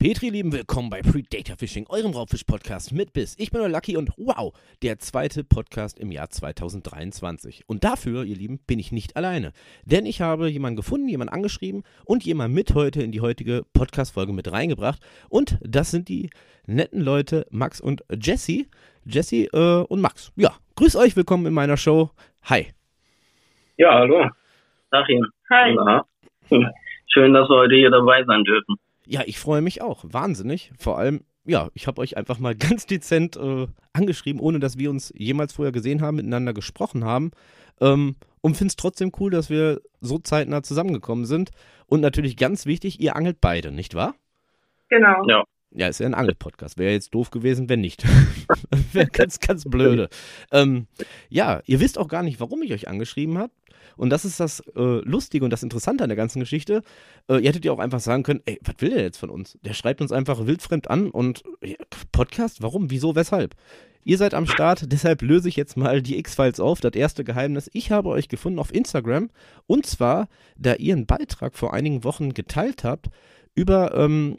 Petri, lieben willkommen bei Predator Fishing, eurem Raubfisch-Podcast mit Biss. Ich bin der Lucky und wow, der zweite Podcast im Jahr 2023. Und dafür, ihr Lieben, bin ich nicht alleine. Denn ich habe jemanden gefunden, jemanden angeschrieben und jemanden mit heute in die heutige Podcast-Folge mit reingebracht. Und das sind die netten Leute Max und Jesse. Jesse äh, und Max. Ja, grüß euch, willkommen in meiner Show. Hi. Ja, hallo. Sag Ihnen. Hi. Na, Schön, dass wir heute hier dabei sein dürfen. Ja, ich freue mich auch. Wahnsinnig. Vor allem, ja, ich habe euch einfach mal ganz dezent äh, angeschrieben, ohne dass wir uns jemals vorher gesehen haben, miteinander gesprochen haben. Ähm, und finde es trotzdem cool, dass wir so zeitnah zusammengekommen sind. Und natürlich ganz wichtig, ihr angelt beide, nicht wahr? Genau. Ja. Ja, ist ja ein Angel-Podcast. Wäre jetzt doof gewesen, wenn nicht. Wäre ganz, ganz blöde. Ähm, ja, ihr wisst auch gar nicht, warum ich euch angeschrieben habe. Und das ist das äh, Lustige und das Interessante an der ganzen Geschichte. Äh, ihr hättet ja auch einfach sagen können, ey, was will der jetzt von uns? Der schreibt uns einfach wildfremd an und ja, Podcast? Warum? Wieso? Weshalb? Ihr seid am Start, deshalb löse ich jetzt mal die X-Files auf. Das erste Geheimnis. Ich habe euch gefunden auf Instagram. Und zwar, da ihr einen Beitrag vor einigen Wochen geteilt habt über ähm,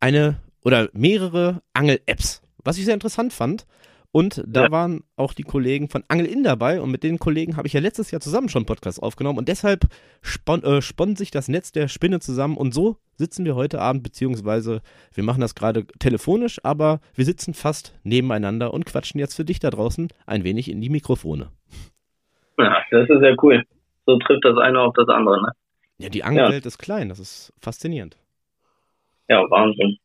eine oder mehrere Angel-Apps, was ich sehr interessant fand. Und da Ja. waren auch die Kollegen von Angel In dabei und mit den Kollegen habe ich ja letztes Jahr zusammen schon einen Podcast aufgenommen und deshalb spon äh, spannt sich das Netz der Spinne zusammen und so sitzen wir heute Abend, beziehungsweise wir machen das gerade telefonisch, aber wir sitzen fast nebeneinander und quatschen jetzt für dich da draußen ein wenig in die Mikrofone. ja, das ist ja cool. So trifft das eine auf das andere, ne? Ja, die Angelwelt ist klein, das ist faszinierend. Ja, Wahnsinn.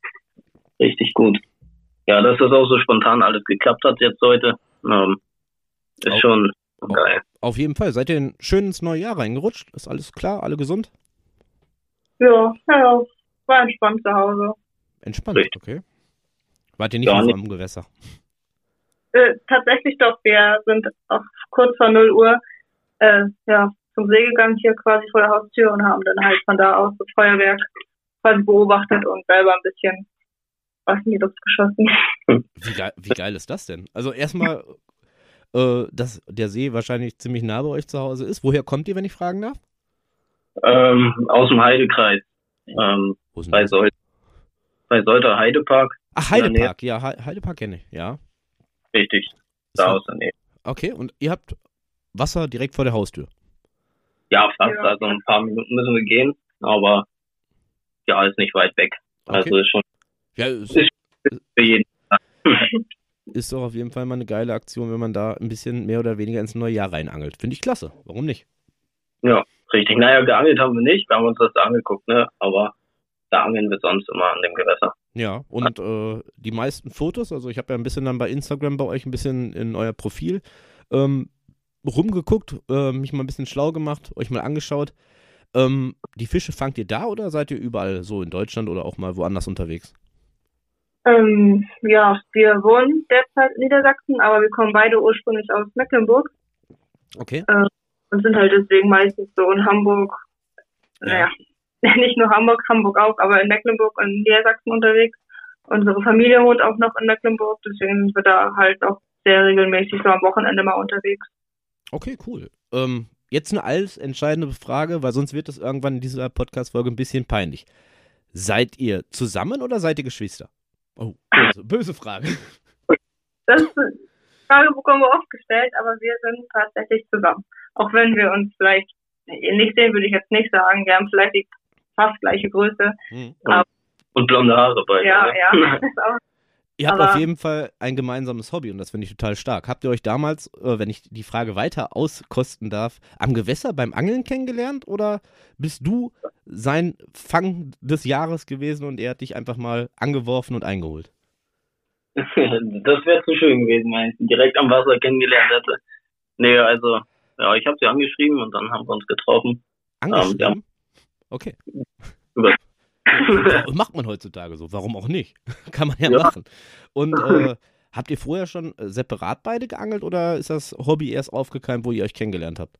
Richtig gut. Ja, dass das auch so spontan alles geklappt hat jetzt heute, ähm, ist Au- schon geil. Auf jeden Fall, seid ihr ein schön ins neue Jahr reingerutscht? Ist alles klar, alle gesund? Ja, ja, war entspannt zu Hause. Entspannt, Richtig. okay. Wart ihr nicht Ja, am Gewässer? Äh, tatsächlich doch, wir sind auf kurz vor 0 Uhr äh, ja, zum See gegangen, hier quasi vor der Haustür und haben dann halt von da aus das Feuerwerk quasi beobachtet und selber ein bisschen was in die Luft geschossen. Wie geil, wie geil ist das denn? Also erstmal, äh, dass der See wahrscheinlich ziemlich nah bei euch zu Hause ist. Woher kommt ihr, wenn ich fragen darf? Ähm, aus dem Heidekreis. Ähm, Wo ist denn bei? Sol bei Solter Heidepark. Ach. Heidepark, ja, He- Heidepark kenne ich, ja. Richtig. Da aus der Nähe. Okay, und ihr habt Wasser direkt vor der Haustür. Ja, fast. Ja. Also ein paar Minuten müssen wir gehen, aber ja, ist nicht weit weg. Also Okay. ist schon Ja, ist, Ist- für jeden. ist doch auf jeden Fall mal eine geile Aktion, wenn man da ein bisschen mehr oder weniger ins neue Jahr reinangelt. Finde ich klasse. Warum nicht? Ja, richtig. Naja, geangelt haben wir nicht. Wir haben uns das angeguckt, ne? Aber da angeln wir sonst immer an dem Gewässer. Ja, und äh, die meisten Fotos, also ich habe ja ein bisschen dann bei Instagram bei euch ein bisschen in euer Profil ähm, rumgeguckt, äh, mich mal ein bisschen schlau gemacht, euch mal angeschaut. Ähm, die Fische fangt ihr da oder seid ihr überall so in Deutschland oder auch mal woanders unterwegs? Ähm, ja, wir wohnen derzeit in Niedersachsen, aber wir kommen beide ursprünglich aus Mecklenburg Okay. und sind halt deswegen meistens so in Hamburg, Ja. naja, nicht nur Hamburg, Hamburg auch, aber in Mecklenburg und Niedersachsen unterwegs. Unsere Familie wohnt auch noch in Mecklenburg, deswegen sind wir da halt auch sehr regelmäßig so am Wochenende mal unterwegs. Okay, cool. Ähm, jetzt eine alles entscheidende Frage, weil sonst wird das irgendwann in dieser Podcast-Folge ein bisschen peinlich. Seid ihr zusammen oder seid ihr Geschwister? Oh, böse, böse Frage. Das ist eine Frage bekommen wir oft gestellt, aber wir sind tatsächlich zusammen. Auch wenn wir uns vielleicht nicht sehen, würde ich jetzt nicht sagen. Wir haben vielleicht die fast gleiche Größe. Hm. Und blonde Haare bei Ja, ne? ja. Ihr habt Aber- auf jeden Fall ein gemeinsames Hobby und das finde ich total stark. Habt ihr euch damals, äh, wenn ich die Frage weiter auskosten darf, am Gewässer beim Angeln kennengelernt oder bist du sein Fang des Jahres gewesen und er hat dich einfach mal angeworfen und eingeholt? das wäre zu schön gewesen, wenn ich ihn direkt am Wasser kennengelernt hätte. Nee, also, ja, ich habe sie angeschrieben und dann haben wir uns getroffen. Angeschrieben? Okay. Über- Macht man heutzutage so, warum auch nicht? Kann man ja, Ja. machen. Und äh, habt ihr vorher schon äh, separat beide geangelt oder ist das Hobby erst aufgekeimt, wo ihr euch kennengelernt habt?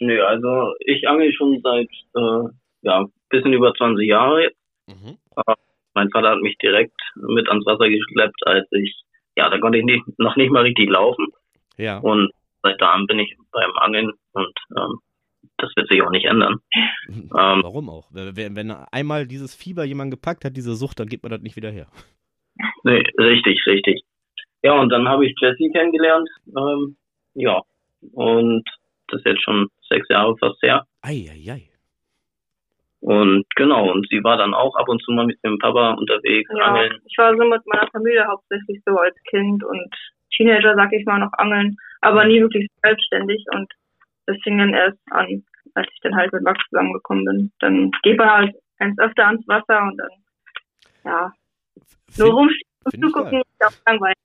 Nö, also ich angel schon seit, äh, ja, bisschen über 20 Jahre jetzt. Mhm. Mein Vater hat mich direkt mit ans Wasser geschleppt, als ich, ja, da konnte ich nicht, noch nicht mal richtig laufen. Ja. Und seit da an bin ich beim Angeln und ähm, das wird sich auch nicht ändern. Ähm, Warum auch? Wenn, wenn einmal dieses Fieber jemand gepackt hat, diese Sucht, dann gibt man das nicht wieder her. Nee, richtig, richtig. Ja, und dann habe ich Jessie kennengelernt. Ähm, ja, und das ist jetzt schon sechs Jahre fast her. Eieiei. Ei, ei. Und genau, und sie war dann auch ab und zu mal mit ihrem Papa unterwegs, ja, angeln. Ich war so mit meiner Familie hauptsächlich so als Kind und Teenager, sag ich mal, noch angeln, aber nie wirklich selbstständig und das fing dann erst an, als ich dann halt mit Max zusammengekommen bin. Dann geht man halt eins öfter ans Wasser und dann, ja, Find, nur rumstehen und zugucken ist auch langweilig.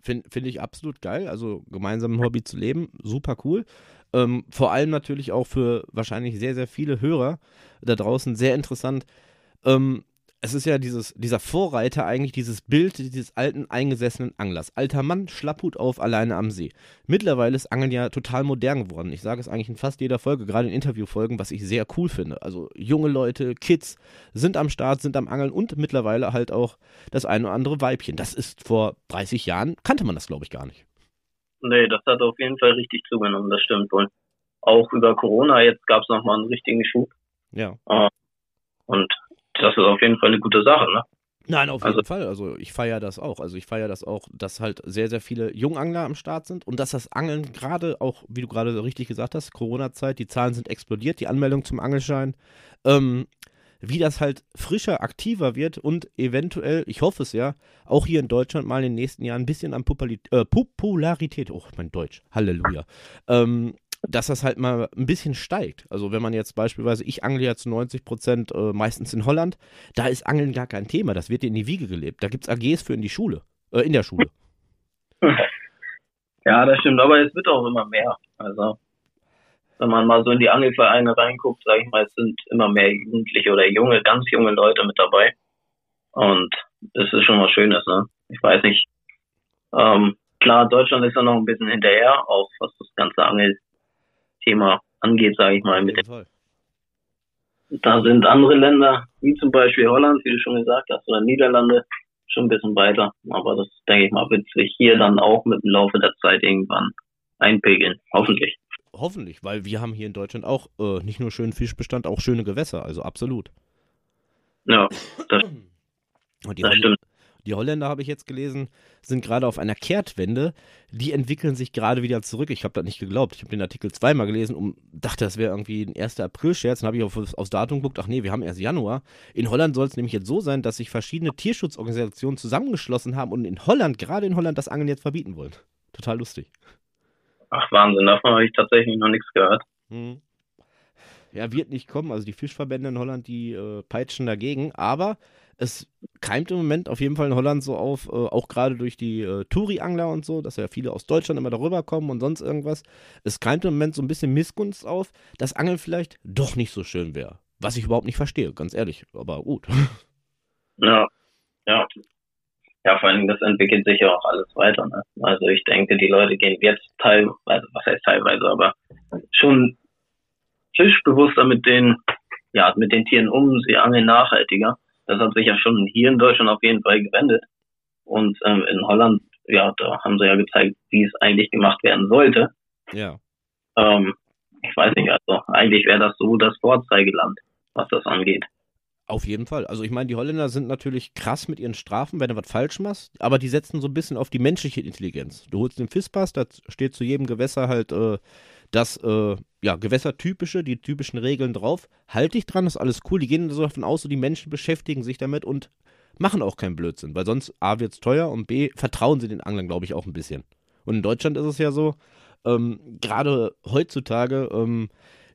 Finde find ich absolut geil. Also gemeinsam ein Hobby zu leben, super cool. Ähm, vor allem natürlich auch für wahrscheinlich sehr, sehr viele Hörer da draußen sehr interessant. Ähm, es ist ja dieses, dieser Vorreiter eigentlich, dieses Bild dieses alten, eingesessenen Anglers. Alter Mann, Schlapphut auf, alleine am See. Mittlerweile ist Angeln ja total modern geworden. Ich sage es eigentlich in fast jeder Folge, gerade in Interviewfolgen, was ich sehr cool finde. Also junge Leute, Kids sind am Start, sind am Angeln und mittlerweile halt auch das eine oder andere Weibchen. Das ist vor 30 Jahren, kannte man das glaube ich gar nicht. Nee, das hat auf jeden Fall richtig zugenommen, das stimmt wohl. Auch über Corona, jetzt gab es nochmal einen richtigen Schub. Ja. Uh, und das ist auf jeden Fall eine gute Sache, ne? Nein, auf jeden also, Fall. Also ich feiere das auch. Also ich feiere das auch, dass halt sehr, sehr viele Jungangler am Start sind und dass das Angeln gerade auch, wie du gerade richtig gesagt hast, Corona-Zeit, die Zahlen sind explodiert, die Anmeldung zum Angelschein. Ähm, wie das halt frischer, aktiver wird und eventuell, ich hoffe es ja, auch hier in Deutschland mal in den nächsten Jahren ein bisschen an äh, Popularität, oh mein Deutsch, Halleluja, ähm, dass das halt mal ein bisschen steigt. Also wenn man jetzt beispielsweise, ich angle ja zu 90 Prozent äh, meistens in Holland, da ist Angeln gar kein Thema, das wird dir in die Wiege gelebt. Da gibt es AGs für in die Schule, äh, in der Schule. Ja, das stimmt, aber es wird auch immer mehr. Also wenn man mal so in die Angelvereine reinguckt, sage ich mal, es sind immer mehr Jugendliche oder junge, ganz junge Leute mit dabei. Und das ist schon was Schönes, ne? Ich weiß nicht. Ähm, klar, Deutschland ist ja noch ein bisschen hinterher, auch was das ganze Angel Thema angeht, sage ich mal. Mit. Da sind andere Länder, wie zum Beispiel Holland, wie du schon gesagt hast, oder Niederlande, schon ein bisschen weiter. Aber das, denke ich mal, wird sich hier dann auch mit dem Laufe der Zeit irgendwann einpegeln. Hoffentlich. Hoffentlich, weil wir haben hier in Deutschland auch äh, nicht nur schönen Fischbestand, auch schöne Gewässer, also absolut. Ja, das, das stimmt. Die Holländer, habe ich jetzt gelesen, sind gerade auf einer Kehrtwende. Die entwickeln sich gerade wieder zurück. Ich habe das nicht geglaubt. Ich habe den Artikel zweimal gelesen und dachte, das wäre irgendwie ein 1. April-Scherz. Dann habe ich auf, aufs Datum geguckt. Ach nee, wir haben erst Januar. In Holland soll es nämlich jetzt so sein, dass sich verschiedene Tierschutzorganisationen zusammengeschlossen haben und in Holland, gerade in Holland, das Angeln jetzt verbieten wollen. Total lustig. Ach, Wahnsinn. Davon habe ich tatsächlich noch nichts gehört. Hm. Ja, wird nicht kommen. Also die Fischverbände in Holland, die äh, peitschen dagegen. Aber es keimt im Moment auf jeden Fall in Holland so auf, äh, auch gerade durch die äh, Touri-Angler und so, dass ja viele aus Deutschland immer darüber kommen und sonst irgendwas. Es keimt im Moment so ein bisschen Missgunst auf, dass Angeln vielleicht doch nicht so schön wäre. Was ich überhaupt nicht verstehe, ganz ehrlich. Aber gut. Ja, ja. Ja, vor allem, das entwickelt sich ja auch alles weiter. Ne? Also ich denke, die Leute gehen jetzt teilweise, was heißt teilweise, aber schon fischbewusster mit den, ja, mit den Tieren um, sie angeln nachhaltiger. Das hat sich ja schon hier in Deutschland auf jeden Fall gewendet. Und ähm, in Holland, ja, da haben sie ja gezeigt, wie es eigentlich gemacht werden sollte. Ja. Ähm, ich weiß nicht, also eigentlich wäre das so das Vorzeigeland, was das angeht. Auf jeden Fall. Also ich meine, die Holländer sind natürlich krass mit ihren Strafen, wenn du was falsch machst, aber die setzen so ein bisschen auf die menschliche Intelligenz. Du holst den Fisspass, da steht zu jedem Gewässer halt äh, das äh, ja, Gewässertypische, die typischen Regeln drauf. Halt dich dran, ist alles cool. Die gehen so davon aus, so die Menschen beschäftigen sich damit und machen auch keinen Blödsinn, weil sonst A wird es teuer und B vertrauen sie den Anglern, glaube ich, auch ein bisschen. Und in Deutschland ist es ja so, ähm, gerade heutzutage, ähm,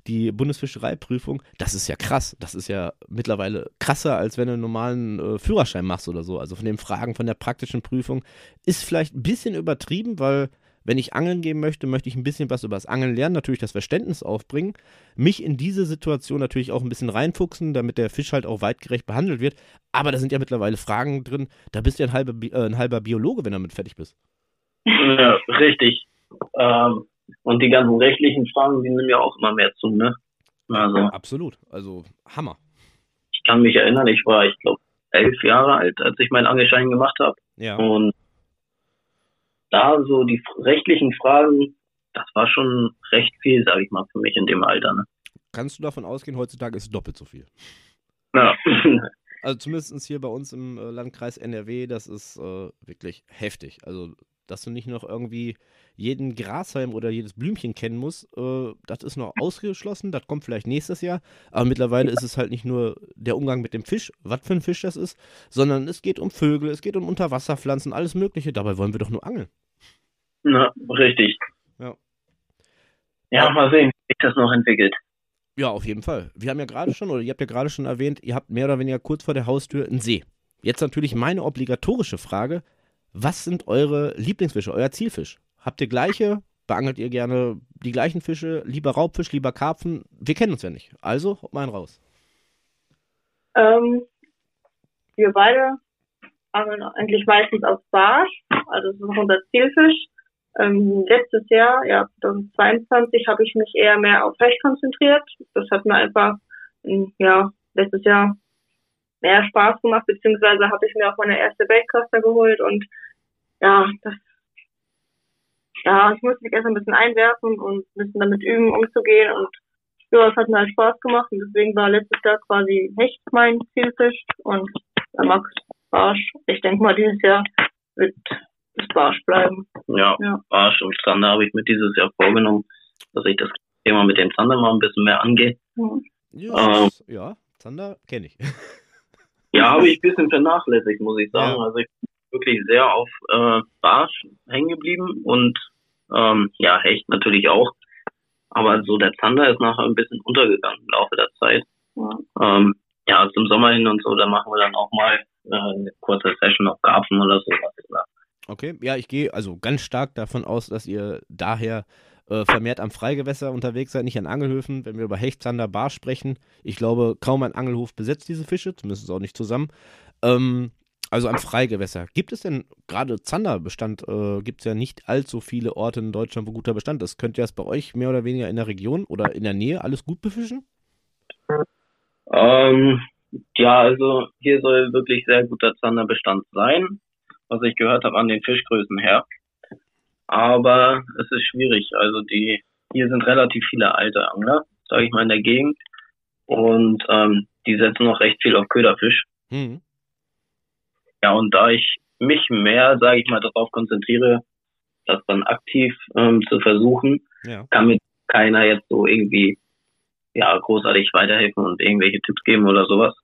die Bundesfischereiprüfung, das ist ja krass. Das ist ja mittlerweile krasser, als wenn du einen normalen äh, Führerschein machst oder so. Also von den Fragen von der praktischen Prüfung ist vielleicht ein bisschen übertrieben, weil wenn ich angeln gehen möchte, möchte ich ein bisschen was über das Angeln lernen, natürlich das Verständnis aufbringen, mich in diese Situation natürlich auch ein bisschen reinfuchsen, damit der Fisch halt auch weitgerecht behandelt wird. Aber da sind ja mittlerweile Fragen drin, da bist du ja ein halber, äh, ein halber Biologe, wenn du damit fertig bist. Ja, richtig. Ähm, und die ganzen rechtlichen Fragen, die nehmen ja auch immer mehr zu, ne? Also, ja, absolut. Also Hammer. Ich kann mich erinnern, ich war, ich glaube, elf Jahre alt, als ich meinen Angelschein gemacht habe. Ja. Und da so die rechtlichen Fragen, das war schon recht viel, sage ich mal, für mich in dem Alter. Ne? kannst du davon ausgehen, heutzutage ist es doppelt so viel. Ja. Also zumindest hier bei uns im äh, Landkreis NRW, das ist äh, wirklich heftig. Also, dass du nicht noch irgendwie jeden Grashalm oder jedes Blümchen kennen musst, äh, das ist noch ausgeschlossen, das kommt vielleicht nächstes Jahr. Aber mittlerweile ist es halt nicht nur der Umgang mit dem Fisch, was für ein Fisch das ist, sondern es geht um Vögel, es geht um Unterwasserpflanzen, alles Mögliche. Dabei wollen wir doch nur angeln. Na, richtig. Ja. Ja, mal sehen, wie sich das noch entwickelt. Ja, auf jeden Fall. Wir haben ja gerade schon, oder ihr habt ja gerade schon erwähnt, ihr habt mehr oder weniger kurz vor der Haustür einen See. Jetzt natürlich meine obligatorische Frage: Was sind eure Lieblingsfische, euer Zielfisch? Habt ihr gleiche? Beangelt ihr gerne die gleichen Fische? Lieber Raubfisch, lieber Karpfen? Wir kennen uns ja nicht. Also, mal einen raus. Ähm, wir beide angeln eigentlich meistens auf Barsch, also das ist unser Zielfisch. Ähm, letztes Jahr, ja 2022, habe ich mich eher mehr auf Hecht konzentriert. Das hat mir einfach, ja, letztes Jahr mehr Spaß gemacht, beziehungsweise habe ich mir auch meine erste Baitcaster geholt und ja, das ja, ich musste mich erst ein bisschen einwerfen und ein bisschen damit üben, umzugehen und ja, es hat mir halt Spaß gemacht und deswegen war letztes Jahr quasi Hecht mein Zielfisch und der Max Barsch. Ich denke mal, dieses Jahr wird es Barsch bleiben. Ja, Ja. Barsch und Zander habe ich mir dieses Jahr vorgenommen, dass ich das Thema mit dem Zander mal ein bisschen mehr angehe. Mhm. Ja, Ähm. das- ja Zander kenne ich. Ja, habe ich ein bisschen vernachlässigt, muss ich sagen. Ja. Also ich bin wirklich sehr auf äh, Barsch hängen geblieben und ähm, ja, Hecht natürlich auch. Aber so der Zander ist nachher ein bisschen untergegangen im Laufe der Zeit. Ja. Ähm, ja, zum Sommer hin und so, da machen wir dann auch mal äh, eine kurze Session auf Karpfen oder sowas. Okay, ja, ich gehe also ganz stark davon aus, dass ihr daher äh, vermehrt am Freigewässer unterwegs seid, nicht an Angelhöfen. Wenn wir über Hecht, Zander, Bar sprechen, ich glaube, kaum ein Angelhof besetzt diese Fische, zumindest auch nicht zusammen. Ähm, also am Freigewässer. Gibt es denn gerade Zanderbestand? Äh, Gibt es ja nicht allzu viele Orte in Deutschland, wo guter Bestand ist. Könnt ihr das bei euch mehr oder weniger in der Region oder in der Nähe alles gut befischen? Ähm, ja, also hier soll wirklich sehr guter Zanderbestand sein, was ich gehört habe an den Fischgrößen her. Aber es ist schwierig. Also die hier sind relativ viele alte Angler, sage ich mal in der Gegend, und ähm, die setzen noch recht viel auf Köderfisch. Hm. Ja, und da ich mich mehr, sage ich mal, darauf konzentriere, das dann aktiv ähm, zu versuchen, Ja. kann mir keiner jetzt so irgendwie ja großartig weiterhelfen und irgendwelche Tipps geben oder sowas.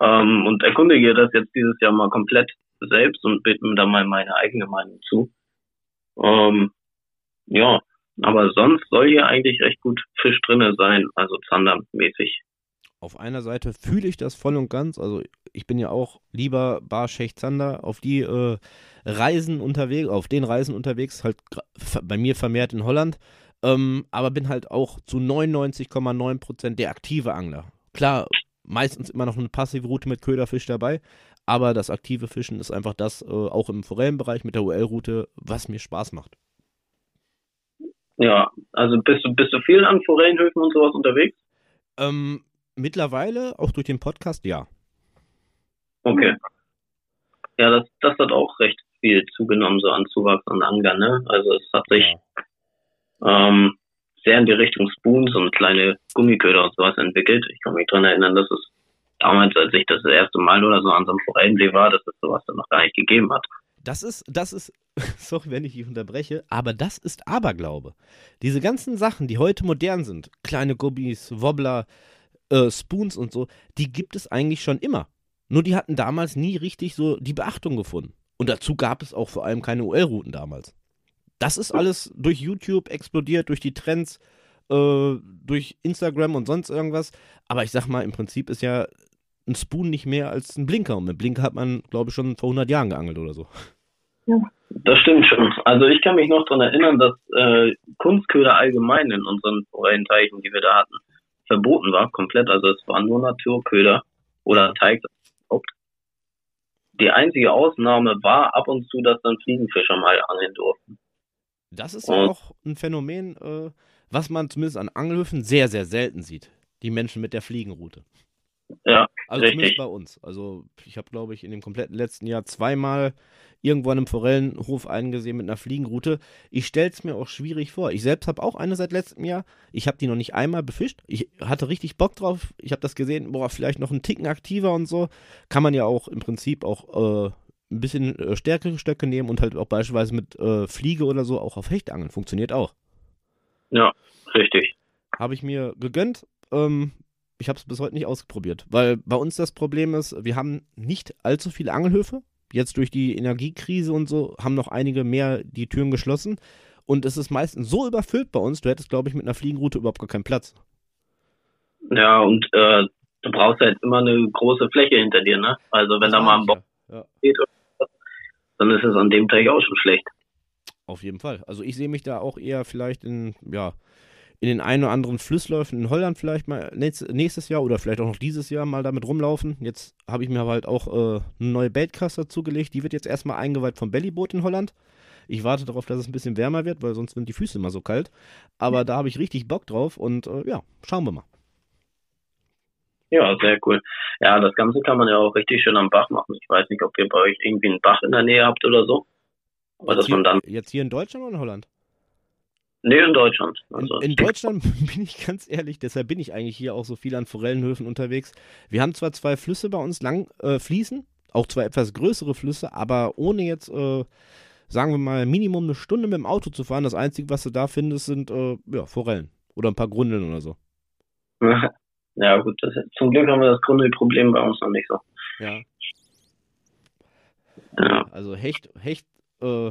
Ähm, und erkundige das jetzt dieses Jahr mal komplett selbst und bitte mir da mal meine eigene Meinung zu. Ähm, ja, aber sonst soll hier eigentlich recht gut Fisch drinne sein, also Zandermäßig. Auf einer Seite fühle ich das voll und ganz. Also ich bin ja auch lieber Bar Schecht Zander auf die äh, Reisen unterwegs, auf den Reisen unterwegs, halt bei mir vermehrt in Holland. Ähm, aber bin halt auch zu 99,9 Prozent der aktive Angler. Klar, meistens immer noch eine passive Route mit Köderfisch dabei, aber das aktive Fischen ist einfach das, äh, auch im Forellenbereich mit der UL-Route, was mir Spaß macht. Ja, also bist du bist du viel an Forellenhöfen und sowas unterwegs? Ähm, mittlerweile, auch durch den Podcast, ja. Okay. Ja, das, das hat auch recht viel zugenommen, so an Zuwachs an Anglern, ne? Also es hat sich ähm, sehr in die Richtung Spoons und kleine Gummiköder und sowas entwickelt. Ich kann mich dran erinnern, dass es damals, als ich das erste Mal oder so an so einem Forellensee war, dass es sowas dann noch gar nicht gegeben hat. Das ist, das ist, sorry, wenn ich dich unterbreche, aber das ist Aberglaube. Diese ganzen Sachen, die heute modern sind, kleine Gummis, Wobbler, äh, Spoons und so, die gibt es eigentlich schon immer. Nur die hatten damals nie richtig so die Beachtung gefunden. Und dazu gab es auch vor allem keine UL-Routen damals. Das ist alles durch YouTube explodiert, durch die Trends, äh, durch Instagram und sonst irgendwas. Aber ich sag mal, im Prinzip ist ja ein Spoon nicht mehr als ein Blinker. Und mit Blinker hat man, glaube ich, schon vor 100 Jahren geangelt oder so. Das stimmt schon. Also ich kann mich noch dran erinnern, dass äh, Kunstköder allgemein in unseren Forellenteichen, die wir da hatten, verboten war, komplett. Also es waren nur Naturköder oder Teig. Die einzige Ausnahme war ab und zu, dass dann Fliegenfischer mal angeln durften. Das ist ja auch ein Phänomen, äh, was man zumindest an Angelhöfen sehr, sehr selten sieht. Die Menschen mit der Fliegenroute. Ja, Also richtig. zumindest bei uns. Also ich habe, glaube ich, in dem kompletten letzten Jahr zweimal irgendwo an einem Forellenhof einen gesehen mit einer Fliegenroute. Ich stelle es mir auch schwierig vor. Ich selbst habe auch eine seit letztem Jahr. Ich habe die noch nicht einmal befischt. Ich hatte richtig Bock drauf. Ich habe das gesehen, boah, vielleicht noch einen Ticken aktiver und so. Kann man ja auch im Prinzip auch äh, ein bisschen äh, stärkere Stöcke nehmen und halt auch beispielsweise mit äh, Fliege oder so auch auf Hecht angeln. Funktioniert auch. Ja, richtig. Habe ich mir gegönnt. Ähm, ich habe es bis heute nicht ausprobiert, weil bei uns das Problem ist, wir haben nicht allzu viele Angelhöfe. Jetzt durch die Energiekrise und so haben noch einige mehr die Türen geschlossen. Und es ist meistens so überfüllt bei uns, du hättest, glaube ich, mit einer Fliegenroute überhaupt gar keinen Platz. Ja, und äh, du brauchst halt immer eine große Fläche hinter dir, ne? Also wenn da mal ein Bock ja. steht, dann ist es an dem Tag auch schon schlecht. auf jeden Fall. Also ich sehe mich da auch eher vielleicht in, ja, in den einen oder anderen Flussläufen in Holland vielleicht mal nächst- nächstes Jahr oder vielleicht auch noch dieses Jahr mal damit rumlaufen. Jetzt habe ich mir aber halt auch äh, eine neue Baitcast dazugelegt. Die wird jetzt erstmal eingeweiht vom Bellyboot in Holland. Ich warte darauf, dass es ein bisschen wärmer wird, weil sonst sind die Füße immer so kalt. Aber da habe ich richtig Bock drauf und äh, ja, schauen wir mal. Ja, sehr cool. Ja, das Ganze kann man ja auch richtig schön am Bach machen. Ich weiß nicht, ob ihr bei euch irgendwie einen Bach in der Nähe habt oder so. Aber dass Jetzt man dann, jetzt hier in Deutschland oder in Holland? Nee, in Deutschland. In, Also, in Deutschland bin ich ganz ehrlich, deshalb bin ich eigentlich hier auch so viel an Forellenhöfen unterwegs. Wir haben zwar zwei Flüsse bei uns lang äh, fließen, auch zwei etwas größere Flüsse, aber ohne jetzt, äh, sagen wir mal, Minimum eine Stunde mit dem Auto zu fahren. Das Einzige, was du da findest, sind äh, ja, Forellen oder ein paar Grundeln oder so. ja gut, das, zum Glück haben wir das Grundproblem bei uns noch nicht so. Ja, Ja, also Hecht, Hecht äh,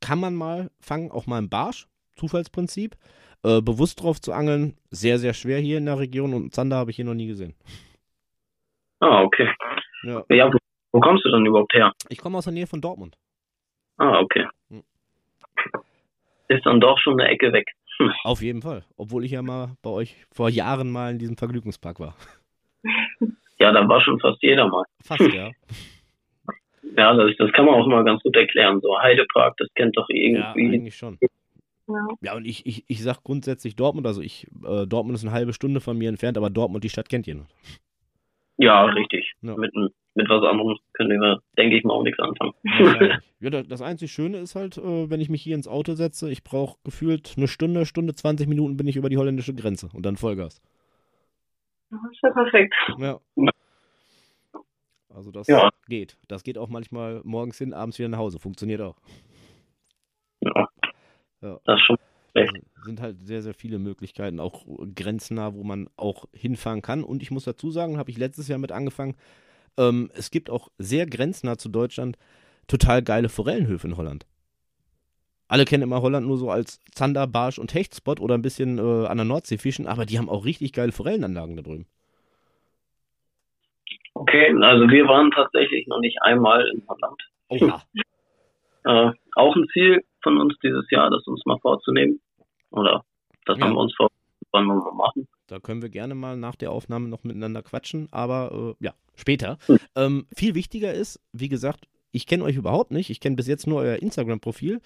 kann man mal fangen, auch mal im Barsch, Zufallsprinzip. Äh, bewusst drauf zu angeln, sehr, sehr schwer hier in der Region und Zander habe ich hier noch nie gesehen. ah, okay. Ja. Ja, wo, wo kommst du denn überhaupt her? Ich komme aus der Nähe von Dortmund. Ah, okay. Hm. Ist dann doch schon eine Ecke weg. Auf jeden Fall. Obwohl ich ja mal bei euch vor Jahren mal in diesem Vergnügungspark war. Ja, da war schon fast jeder mal. Fast, ja. Ja, das, das kann man auch immer ganz gut erklären. So Heidepark, das kennt doch Ja, irgendwie. eigentlich schon. Ja. Ja, und ich, ich, ich sag grundsätzlich Dortmund, also ich, äh, Dortmund ist eine halbe Stunde von mir entfernt, aber Dortmund, die Stadt kennt noch. Ja, richtig. Ja. Mit, mit was anderem können wir, denke ich mal, auch nichts anfangen. Ja, da- das einzig Schöne ist halt, äh, wenn ich mich hier ins Auto setze, ich brauche gefühlt eine Stunde, Stunde, 20 Minuten bin ich über die holländische Grenze und dann Vollgas. Das ist ja perfekt. Ja. Also das Ja. geht. Das geht auch manchmal morgens hin, abends wieder nach Hause. Funktioniert auch. Ja. Ja. Das ist schon Also sind halt sehr, sehr viele Möglichkeiten, auch grenznah, wo man auch hinfahren kann. Und ich muss dazu sagen, habe ich letztes Jahr mit angefangen, ähm, es gibt auch sehr grenznah zu Deutschland total geile Forellenhöfe in Holland. Alle kennen immer Holland nur so als Zander, Barsch und Hechtspot oder ein bisschen äh, an der Nordsee fischen, aber die haben auch richtig geile Forellenanlagen da drüben. okay. Also wir waren tatsächlich noch nicht einmal in Holland. Oha. Äh, auch ein Ziel von uns dieses Jahr, das uns mal vorzunehmen. Oder das Ja. haben wir uns vor, wollen wir mal machen. Da können wir gerne mal nach der Aufnahme noch miteinander quatschen, aber äh, ja, später. Hm. Ähm, viel wichtiger ist, wie gesagt, ich kenne euch überhaupt nicht. Ich kenne bis jetzt nur euer Instagram-Profil,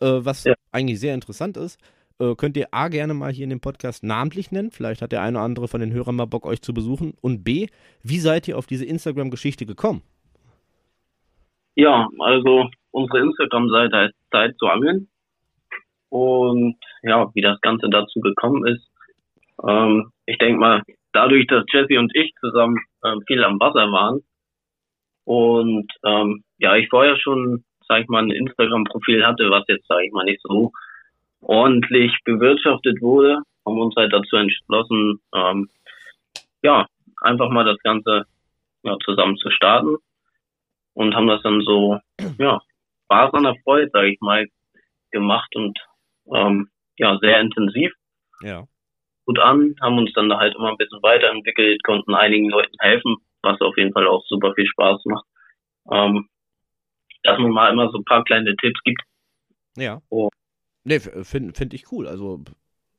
äh, was Ja. eigentlich sehr interessant ist. Äh, könnt ihr A gerne mal hier in dem Podcast namentlich nennen. Vielleicht hat der eine oder andere von den Hörern mal Bock, euch zu besuchen. Und B, wie seid ihr auf diese Instagram-Geschichte gekommen? Ja, also unsere Instagram-Seite heißt Zeit zu angeln. Und ja, wie das Ganze dazu gekommen ist, ähm, ich denke mal, dadurch, dass Jesse und ich zusammen ähm, viel am Wasser waren und ähm, ja, ich vorher schon, sag ich mal, ein Instagram-Profil hatte, was jetzt, sag ich mal, nicht so ordentlich bewirtschaftet wurde, haben uns halt dazu entschlossen, ähm, ja, einfach mal das Ganze ja, zusammen zu starten und haben das dann so, ja, Spaß an der Freude, sage ich mal, gemacht und ähm, ja, sehr intensiv Ja. gut an, haben uns dann da halt immer ein bisschen weiterentwickelt, konnten einigen Leuten helfen, was auf jeden Fall auch super viel Spaß macht. Ähm, dass man mal immer so ein paar kleine Tipps gibt. Ja. Oh. Nee, finde find ich cool. Also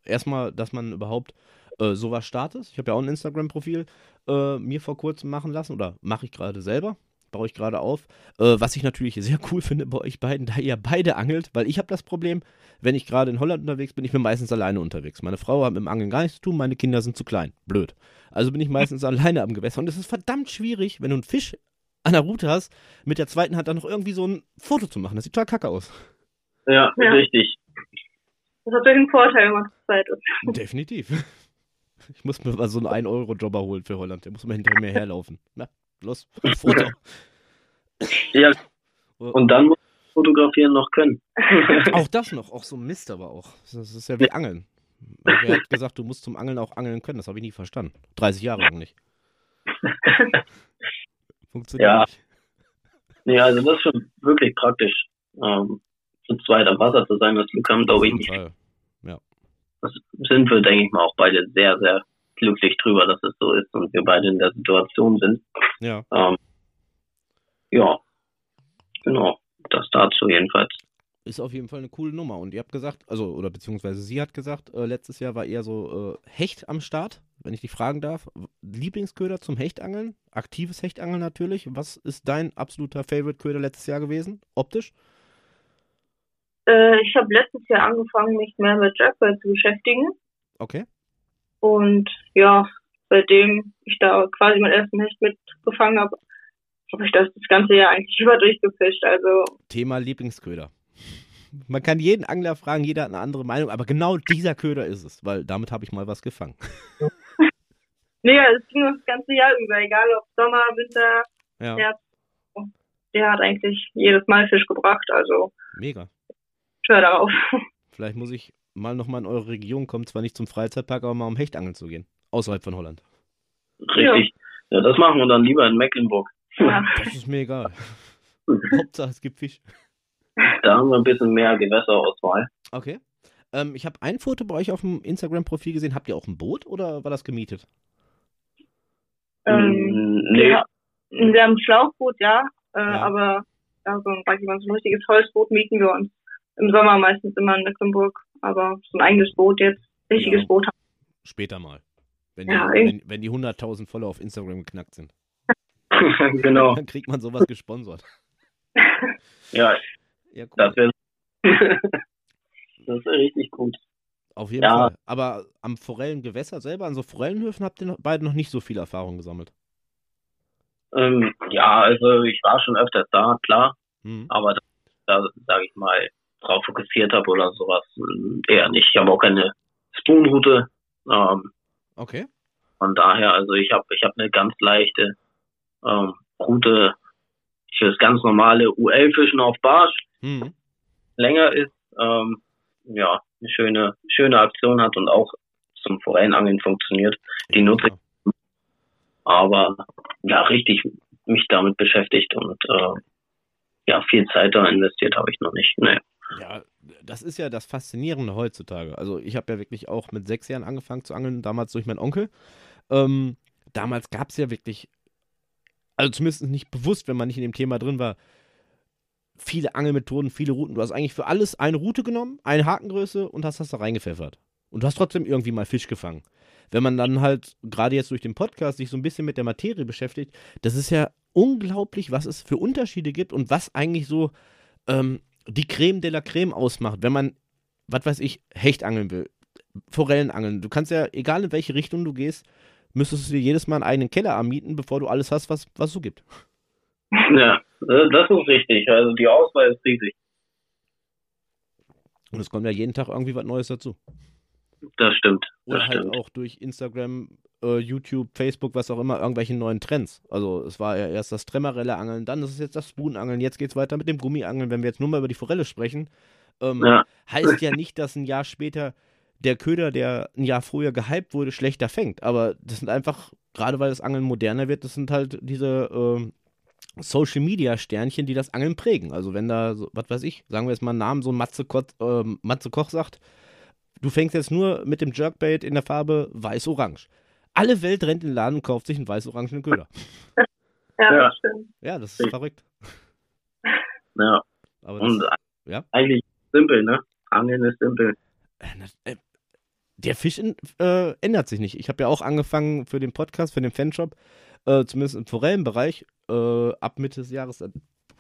erstmal, dass man überhaupt äh, sowas startet. Ich habe ja auch ein Instagram-Profil äh, mir vor kurzem machen lassen oder mache ich gerade selber. Baue ich gerade auf. Äh, was ich natürlich sehr cool finde bei euch beiden, da ihr beide angelt, weil ich habe das Problem, wenn ich gerade in Holland unterwegs bin, ich bin meistens alleine unterwegs. Meine Frau hat mit dem Angeln gar nichts zu tun, meine Kinder sind zu klein. Blöd. Also bin ich meistens alleine am Gewässer. Und es ist verdammt schwierig, wenn du einen Fisch an der Route hast, mit der zweiten Hand dann noch irgendwie so ein Foto zu machen. Das sieht total kacke aus. Ja, Ja. richtig. Das ist natürlich ein Vorteil, wenn man zu zweit ist. Definitiv. Ich muss mir mal so einen 1-Euro-Jobber holen für Holland. Der muss mal hinter mir herlaufen. Na, los, Foto. Ja, und dann muss man fotografieren noch können. Auch das noch, auch so ein Mist aber auch. Das ist ja wie Angeln. Wer hat gesagt, du musst zum Angeln auch angeln können? Das habe ich nie verstanden. 30 Jahre lang nicht. Funktioniert Ja. nicht. nee, also das ist schon wirklich praktisch, ähm, zu zweit am Wasser zu sein. Das haben, glaube ich, nicht. Fall. Das sind wir, denke ich mal, auch beide sehr, sehr glücklich drüber, dass es so ist und wir beide in der Situation sind. Ja. Ähm, ja, genau. Das dazu jedenfalls. Ist auf jeden Fall eine coole Nummer. Und ihr habt gesagt, also, oder beziehungsweise sie hat gesagt, äh, letztes Jahr war eher so äh, Hecht am Start, wenn ich dich fragen darf. Lieblingsköder zum Hechtangeln? Aktives Hechtangeln natürlich. Was ist dein absoluter Favorite-Köder letztes Jahr gewesen? Optisch? Äh, ich habe letztes Jahr angefangen, mich mehr mit Jackpot zu beschäftigen. Okay. Und ja, seitdem ich da quasi meinen ersten Hecht mitgefangen habe, habe ich das das ganze Jahr eigentlich über durchgefischt. Also Thema Lieblingsköder. Man kann jeden Angler fragen, jeder hat eine andere Meinung, aber genau dieser Köder ist es, weil damit habe ich mal was gefangen. nee, es ging das ganze Jahr über, egal ob Sommer, Winter, Ja, Ja. der hat eigentlich jedes Mal Fisch gebracht. Also mega. schwör darauf. Vielleicht muss ich mal nochmal in eure Region kommen, zwar nicht zum Freizeitpark, aber mal um Hechtangeln zu gehen. Außerhalb von Holland. Richtig. Ja. das machen wir dann lieber in Mecklenburg. Ja. Das ist mir egal. Hauptsache es gibt Fisch. Da haben wir ein bisschen mehr Gewässerauswahl. Okay. Ähm, ich habe ein Foto bei euch auf dem Instagram-Profil gesehen. Habt ihr auch ein Boot oder war das gemietet? Ähm, Mm, nee, ja, wir haben ein Schlauchboot, ja, äh, Ja. aber ja, so, ein, sag ich mal, so ein richtiges Holzboot mieten wir uns im Sommer meistens immer in Mecklenburg. Aber so ein eigenes Boot jetzt, richtiges Ja. Boot haben Später mal. Wenn, Ja, die, ich- wenn, wenn die 100.000 Follower auf Instagram geknackt sind. genau. Dann kriegt man sowas gesponsert. Ja, Ja, cool. das wäre das wäre richtig gut. Auf jeden Ja. Fall. Aber am Forellengewässer selber, an so Forellenhöfen, habt ihr noch, beide noch nicht so viel Erfahrung gesammelt. Ähm, ja, also ich war schon öfters da, klar, Hm. aber da, sage ich mal, drauf fokussiert habe oder sowas eher nicht. Ich habe auch keine Spoonroute. Ähm, Okay. von daher, also ich habe ich habe eine ganz leichte ähm, Route für das ganz normale UL-Fischen auf Barsch. Hm. länger ist, ähm, ja, eine schöne, schöne Aktion hat und auch zum Forellenangeln funktioniert. Die nutze ich, aber ja, richtig mich damit beschäftigt und äh, ja, viel Zeit da investiert habe ich noch nicht. Nee. Ja, das ist ja das Faszinierende heutzutage. Also ich habe ja wirklich auch mit sechs Jahren angefangen zu angeln, damals durch meinen Onkel. Ähm, damals gab es ja wirklich, also zumindest nicht bewusst, wenn man nicht in dem Thema drin war, viele Angelmethoden, viele Routen. Du hast eigentlich für alles eine Route genommen, eine Hakengröße und hast das da reingepfeffert. Und du hast trotzdem irgendwie mal Fisch gefangen. Wenn man dann halt gerade jetzt durch den Podcast sich so ein bisschen mit der Materie beschäftigt, das ist ja unglaublich, was es für Unterschiede gibt und was eigentlich so ähm, die Creme de la Creme ausmacht, wenn man, was weiß ich, Hecht angeln will, Forellen angeln. Du kannst ja, egal in welche Richtung du gehst, müsstest du dir jedes Mal einen eigenen Keller anmieten, bevor du alles hast, was, was es so gibt. Ja, das ist richtig. Also die Auswahl ist riesig. Und es kommt ja jeden Tag irgendwie was Neues dazu. Das stimmt. Das Oder halt stimmt. auch durch Instagram, äh, YouTube, Facebook, was auch immer, irgendwelche neuen Trends. Also es war ja erst das Tremmerelle Angeln, dann ist es jetzt das Spoonangeln, jetzt geht es weiter mit dem Gummiangeln. Wenn wir jetzt nur mal über die Forelle sprechen, ähm, Ja. heißt ja nicht, dass ein Jahr später der Köder, der ein Jahr früher gehypt wurde, schlechter fängt. Aber das sind einfach, gerade weil das Angeln moderner wird, das sind halt diese ähm, Social Media Sternchen, die das Angeln prägen. Also wenn da, so, was weiß ich, sagen wir jetzt mal einen Namen, so Matze, Koch, ähm, Matze Koch sagt, du fängst jetzt nur mit dem Jerkbait in der Farbe weiß-orange. Alle Welt rennt in den Laden und kauft sich einen weiß-orangenen Köder. Ja, Ja. das stimmt. Ja, das ist verrückt. Ja. Aber Und das, ja? eigentlich simpel, ne? Angeln ist simpel. Äh, äh, der Fisch in, äh, ändert sich nicht. Ich habe ja auch angefangen für den Podcast, für den Fanshop, äh, zumindest im Forellenbereich, äh, ab Mitte des Jahres, dann,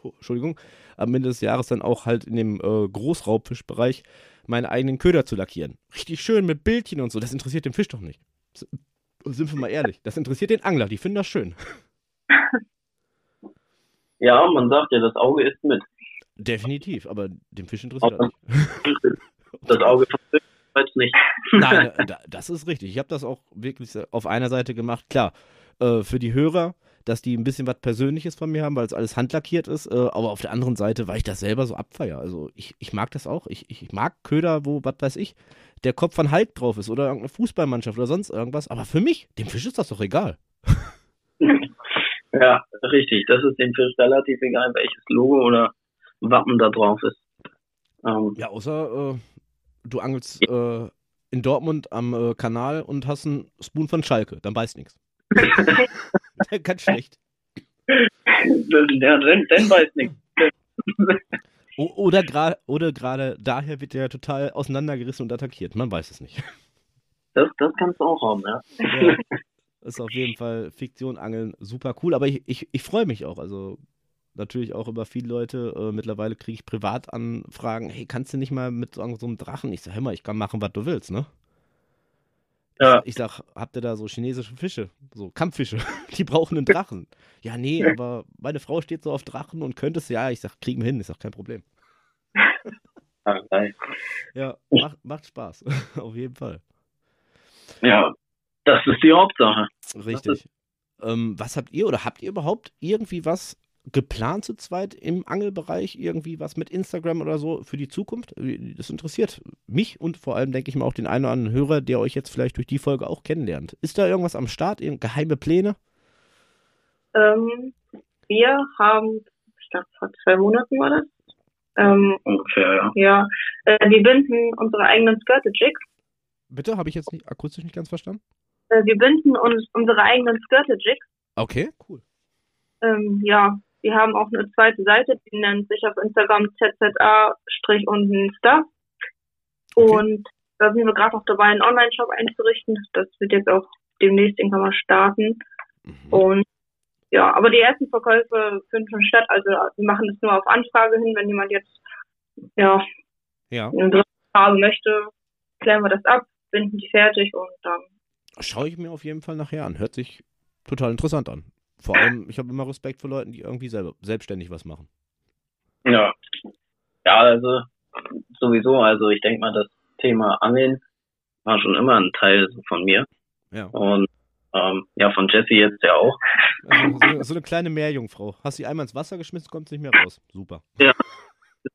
Entschuldigung, ab Mitte des Jahres dann auch halt in dem äh, Großraubfischbereich meine eigenen Köder zu lackieren. Richtig schön mit Bildchen und so. Das interessiert den Fisch doch nicht. Sind wir mal ehrlich. Das interessiert den Angler. Die finden das schön. Ja, man sagt ja, das Auge ist mit. Definitiv, aber den Fisch interessiert das nicht. Das Auge weiß nicht. Nein, äh, das ist richtig. Ich habe das auch wirklich auf einer Seite gemacht. Klar, äh, für die Hörer, dass die ein bisschen was Persönliches von mir haben, weil es alles handlackiert ist. Äh, aber auf der anderen Seite, weil ich das selber so abfeier. Also ich, ich mag das auch. Ich, ich mag Köder, wo, was weiß ich, der Kopf von Hulk drauf ist oder irgendeine Fußballmannschaft oder sonst irgendwas. Aber für mich, dem Fisch ist das doch egal. Ja, richtig. Das ist dem Fisch relativ egal, welches Logo oder Wappen da drauf ist. Ähm, ja, außer äh, du angelst äh, in Dortmund am äh, Kanal und hast einen Spoon von Schalke, dann beißt nichts. Ganz schlecht. Ja, dann, dann weiß nichts. Oder gerade oder gerade daher wird er total auseinandergerissen und attackiert. Man weiß es nicht. Das, das kannst du auch haben, ja. ja ist auf jeden Fall Fiktion angeln super cool, aber ich, ich, ich freue mich auch. Also natürlich auch über viele Leute. Äh, mittlerweile kriege ich Privatanfragen, hey, kannst du nicht mal mit so, so einem Drachen? Ich sage, hör mal, ich kann machen, was du willst, ne? Ja. Ich, sag, habt ihr da so chinesische Fische, so Kampffische, die brauchen einen Drachen. ja, nee, aber meine Frau steht so auf Drachen und könnte es, ja, ich sag, kriegen wir hin, ist doch kein Problem. Ah, nein. Ja, macht, macht Spaß, auf jeden Fall. Ja, das ist die Hauptsache. Richtig. Ähm, was habt ihr oder habt ihr überhaupt irgendwie was geplant zu zweit im Angelbereich? Irgendwie was mit Instagram oder so für die Zukunft? Das interessiert mich und vor allem, denke ich mal, auch den einen oder anderen Hörer, der euch jetzt vielleicht durch die Folge auch kennenlernt. Ist da irgendwas am Start? Geheime Pläne? Ähm, wir haben, ich glaube, vor zwei Monaten war das. Ähm, Ungefähr, ja. Ja, äh, wir binden unsere eigenen Skirte-Jigs. Bitte, habe ich jetzt nicht akustisch nicht ganz verstanden? Äh, wir binden uns unsere eigenen Skirte-Jigs. Okay, cool. Ähm, ja, wir haben auch eine zweite Seite, die nennt sich auf Instagram ZZA-Stuff. Okay. Und da sind wir gerade auch dabei, einen Online-Shop einzurichten. Das wird jetzt auch demnächst irgendwann mal starten. Mhm. Und ja, aber die ersten Verkäufe finden schon statt. Also wir machen das nur auf Anfrage hin, wenn jemand jetzt ja, ja. eine Farbe möchte, klären wir das ab, binden die fertig und dann Schaue ich mir auf jeden Fall nachher an. Hört sich total interessant an. Vor allem, ich habe immer Respekt vor Leuten, die irgendwie selber, selbstständig was machen. Ja. Ja, also sowieso, also ich denke mal, das Thema Angeln war schon immer ein Teil von mir. Ja. Und ähm, ja, von Jesse jetzt ja auch. Also, so, so, eine kleine Meerjungfrau. Hast du sie einmal ins Wasser geschmissen, kommt sie nicht mehr raus. Super. Ja,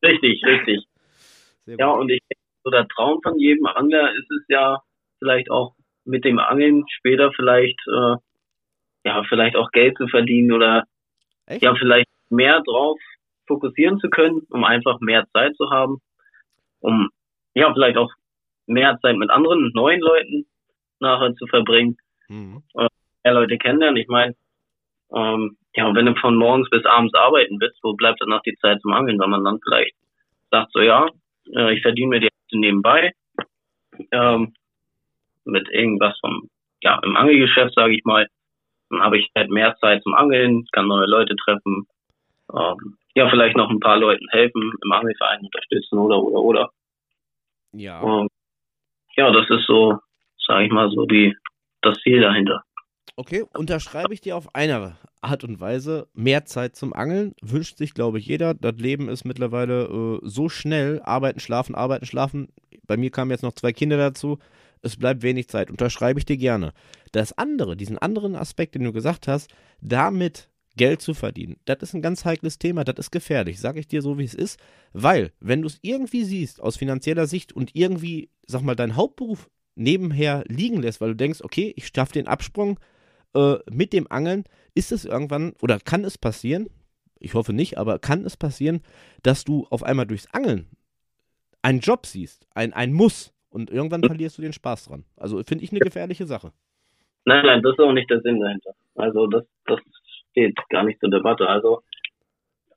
richtig, richtig. Ja, und ich denke, so der Traum von jedem Angler ist es ja vielleicht auch mit dem Angeln später vielleicht, äh, ja, vielleicht auch Geld zu verdienen oder Echt? ja, vielleicht mehr drauf fokussieren zu können, um einfach mehr Zeit zu haben, um ja, vielleicht auch mehr Zeit mit anderen, neuen Leuten nachher zu verbringen, mhm. äh, mehr Leute kennenlernen. Ich meine, ähm, ja, wenn du von morgens bis abends arbeiten willst, wo bleibt dann noch die Zeit zum Angeln, wenn man dann vielleicht sagt, so ja, äh, ich verdiene mir die Hälfte nebenbei, ähm, mit irgendwas vom, ja, im Angelgeschäft, sage ich mal. Dann habe ich halt mehr Zeit zum Angeln, kann neue Leute treffen, ähm, ja, vielleicht noch ein paar Leuten helfen, im Angelverein unterstützen oder, oder, oder. Ja. Und, ja, das ist so, sage ich mal, so die, das Ziel dahinter. Okay, unterschreibe ich dir auf eine Art und Weise. Mehr Zeit zum Angeln wünscht sich, glaube ich, jeder. Das Leben ist mittlerweile äh, so schnell. Arbeiten, schlafen, arbeiten, schlafen. Bei mir kamen jetzt noch zwei Kinder dazu es bleibt wenig Zeit. Unterschreibe ich dir gerne. Das andere, diesen anderen Aspekt, den du gesagt hast, damit Geld zu verdienen, das ist ein ganz heikles Thema, das ist gefährlich, sage ich dir so, wie es ist, weil, wenn du es irgendwie siehst, aus finanzieller Sicht und irgendwie, sag mal, deinen Hauptberuf nebenher liegen lässt, weil du denkst, okay, ich schaffe den Absprung äh, mit dem Angeln, ist es irgendwann oder kann es passieren, ich hoffe nicht, aber kann es passieren, dass du auf einmal durchs Angeln einen Job siehst, ein, ein Muss, und irgendwann verlierst du den Spaß dran. Also finde ich eine gefährliche Sache. Nein, nein, das ist auch nicht der Sinn dahinter. Also das, das steht gar nicht zur Debatte. Also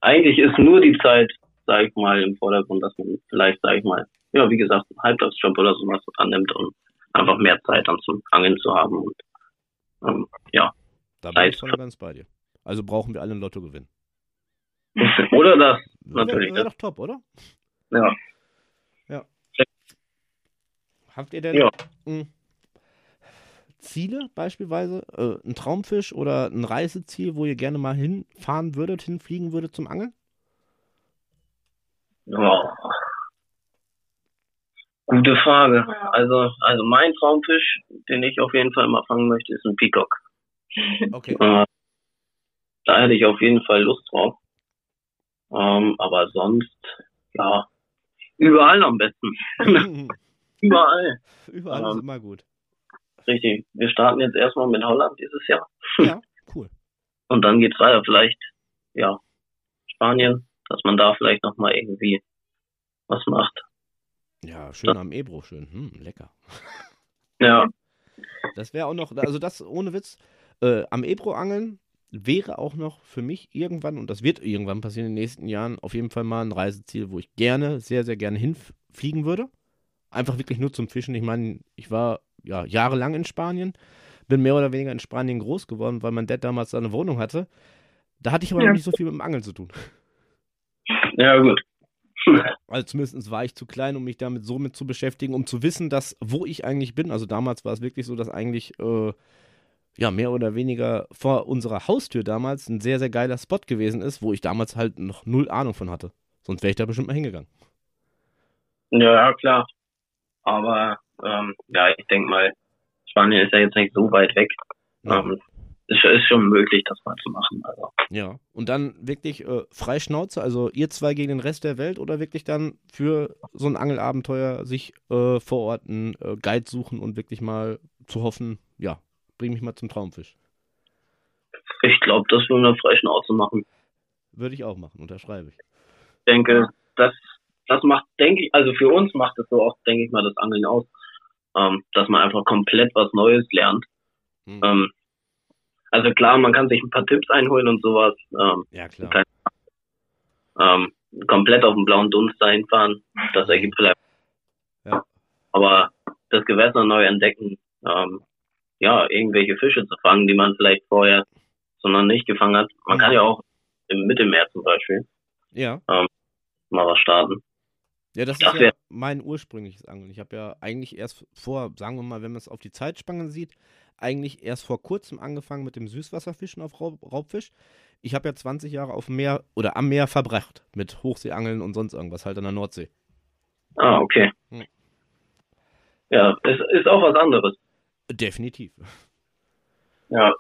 eigentlich ist nur die Zeit, sage ich mal, im Vordergrund, dass man vielleicht, sage ich mal, ja, wie gesagt, einen Halbtagsjob oder sowas annimmt und einfach mehr Zeit dann zum Angeln zu haben und ähm, ja, Da bin ich voll und ganz bei dir. Also brauchen wir alle ein Lottogewinn. oder das, Wäre natürlich. wär doch top, oder? Ja. Habt ihr denn Ja. Ziele beispielsweise? Äh, ein Traumfisch oder ein Reiseziel, wo ihr gerne mal hinfahren würdet, hinfliegen würdet zum Angeln? Ja. Gute Frage. Also, also mein Traumfisch, den ich auf jeden Fall mal fangen möchte, ist ein Peacock. Okay. Äh, da hätte ich auf jeden Fall Lust drauf. Ähm, aber sonst, ja, überall am besten. überall. Überall ist Ähm, immer gut. Richtig. Wir starten jetzt erstmal mit Holland dieses Jahr. Ja, cool. Und dann geht's weiter. Vielleicht, ja, Spanien, dass man da vielleicht nochmal irgendwie was macht. Ja, schön am Ebro, schön. Hm, lecker. Ja, Das wäre auch noch, also das ohne Witz, äh, am Ebro angeln wäre auch noch für mich irgendwann, und das wird irgendwann passieren in den nächsten Jahren, auf jeden Fall mal ein Reiseziel, wo ich gerne, sehr, sehr gerne hinfliegen würde. Einfach wirklich nur zum Fischen. Ich meine, ich war ja jahrelang in Spanien, bin mehr oder weniger in Spanien groß geworden, weil mein Dad damals seine Wohnung hatte. Da hatte ich aber Ja. noch nicht so viel mit dem Angeln zu tun. ja gut. Also zumindest war ich zu klein, um mich damit so mit zu beschäftigen, um zu wissen, dass wo ich eigentlich bin. Also damals war es wirklich so, dass eigentlich äh, ja mehr oder weniger vor unserer Haustür damals ein sehr, sehr geiler Spot gewesen ist, wo ich damals halt noch null Ahnung von hatte. Sonst wäre ich da bestimmt mal hingegangen. Ja, klar. Aber ähm, ja, ich denke mal, Spanien ist ja jetzt nicht so weit weg. Ja. Ähm, ist, ist schon möglich, das mal zu machen. Also Ja. Und dann wirklich äh, frei Schnauze, also ihr zwei gegen den Rest der Welt oder wirklich dann für so ein Angelabenteuer sich äh, vor Ort einen äh, Guide suchen und wirklich mal zu hoffen, ja, bring mich mal zum Traumfisch. ich glaube, das würden wir frei Schnauze machen. Würde ich auch machen, unterschreibe ich. Ich denke, das, das macht, denke ich, also für uns macht es so auch, denke ich mal, das Angeln aus, ähm, dass man einfach komplett was Neues lernt. Hm. Ähm, also klar, man kann sich ein paar Tipps einholen und sowas. Ähm, Ja, klar. kein- ähm, komplett auf den blauen Dunst dahin fahren, das ergibt vielleicht. Ja. Aber das Gewässer neu entdecken, ähm, ja, irgendwelche Fische zu fangen, die man vielleicht vorher so noch nicht gefangen hat. Man Mhm. kann ja auch im Mittelmeer zum Beispiel Ja. mal was starten. Ja, das ist ja mein ursprüngliches Angeln. Ich habe ja eigentlich erst vor, sagen wir mal, wenn man es auf die Zeitspanne sieht, eigentlich erst vor kurzem angefangen mit dem Süßwasserfischen auf Raub Raubfisch. Ich habe ja 20 Jahre auf dem Meer oder am Meer verbracht mit Hochseeangeln und sonst irgendwas, halt an der Nordsee. Ah, okay. Hm. Ja, es ist auch was anderes. Definitiv. Ja,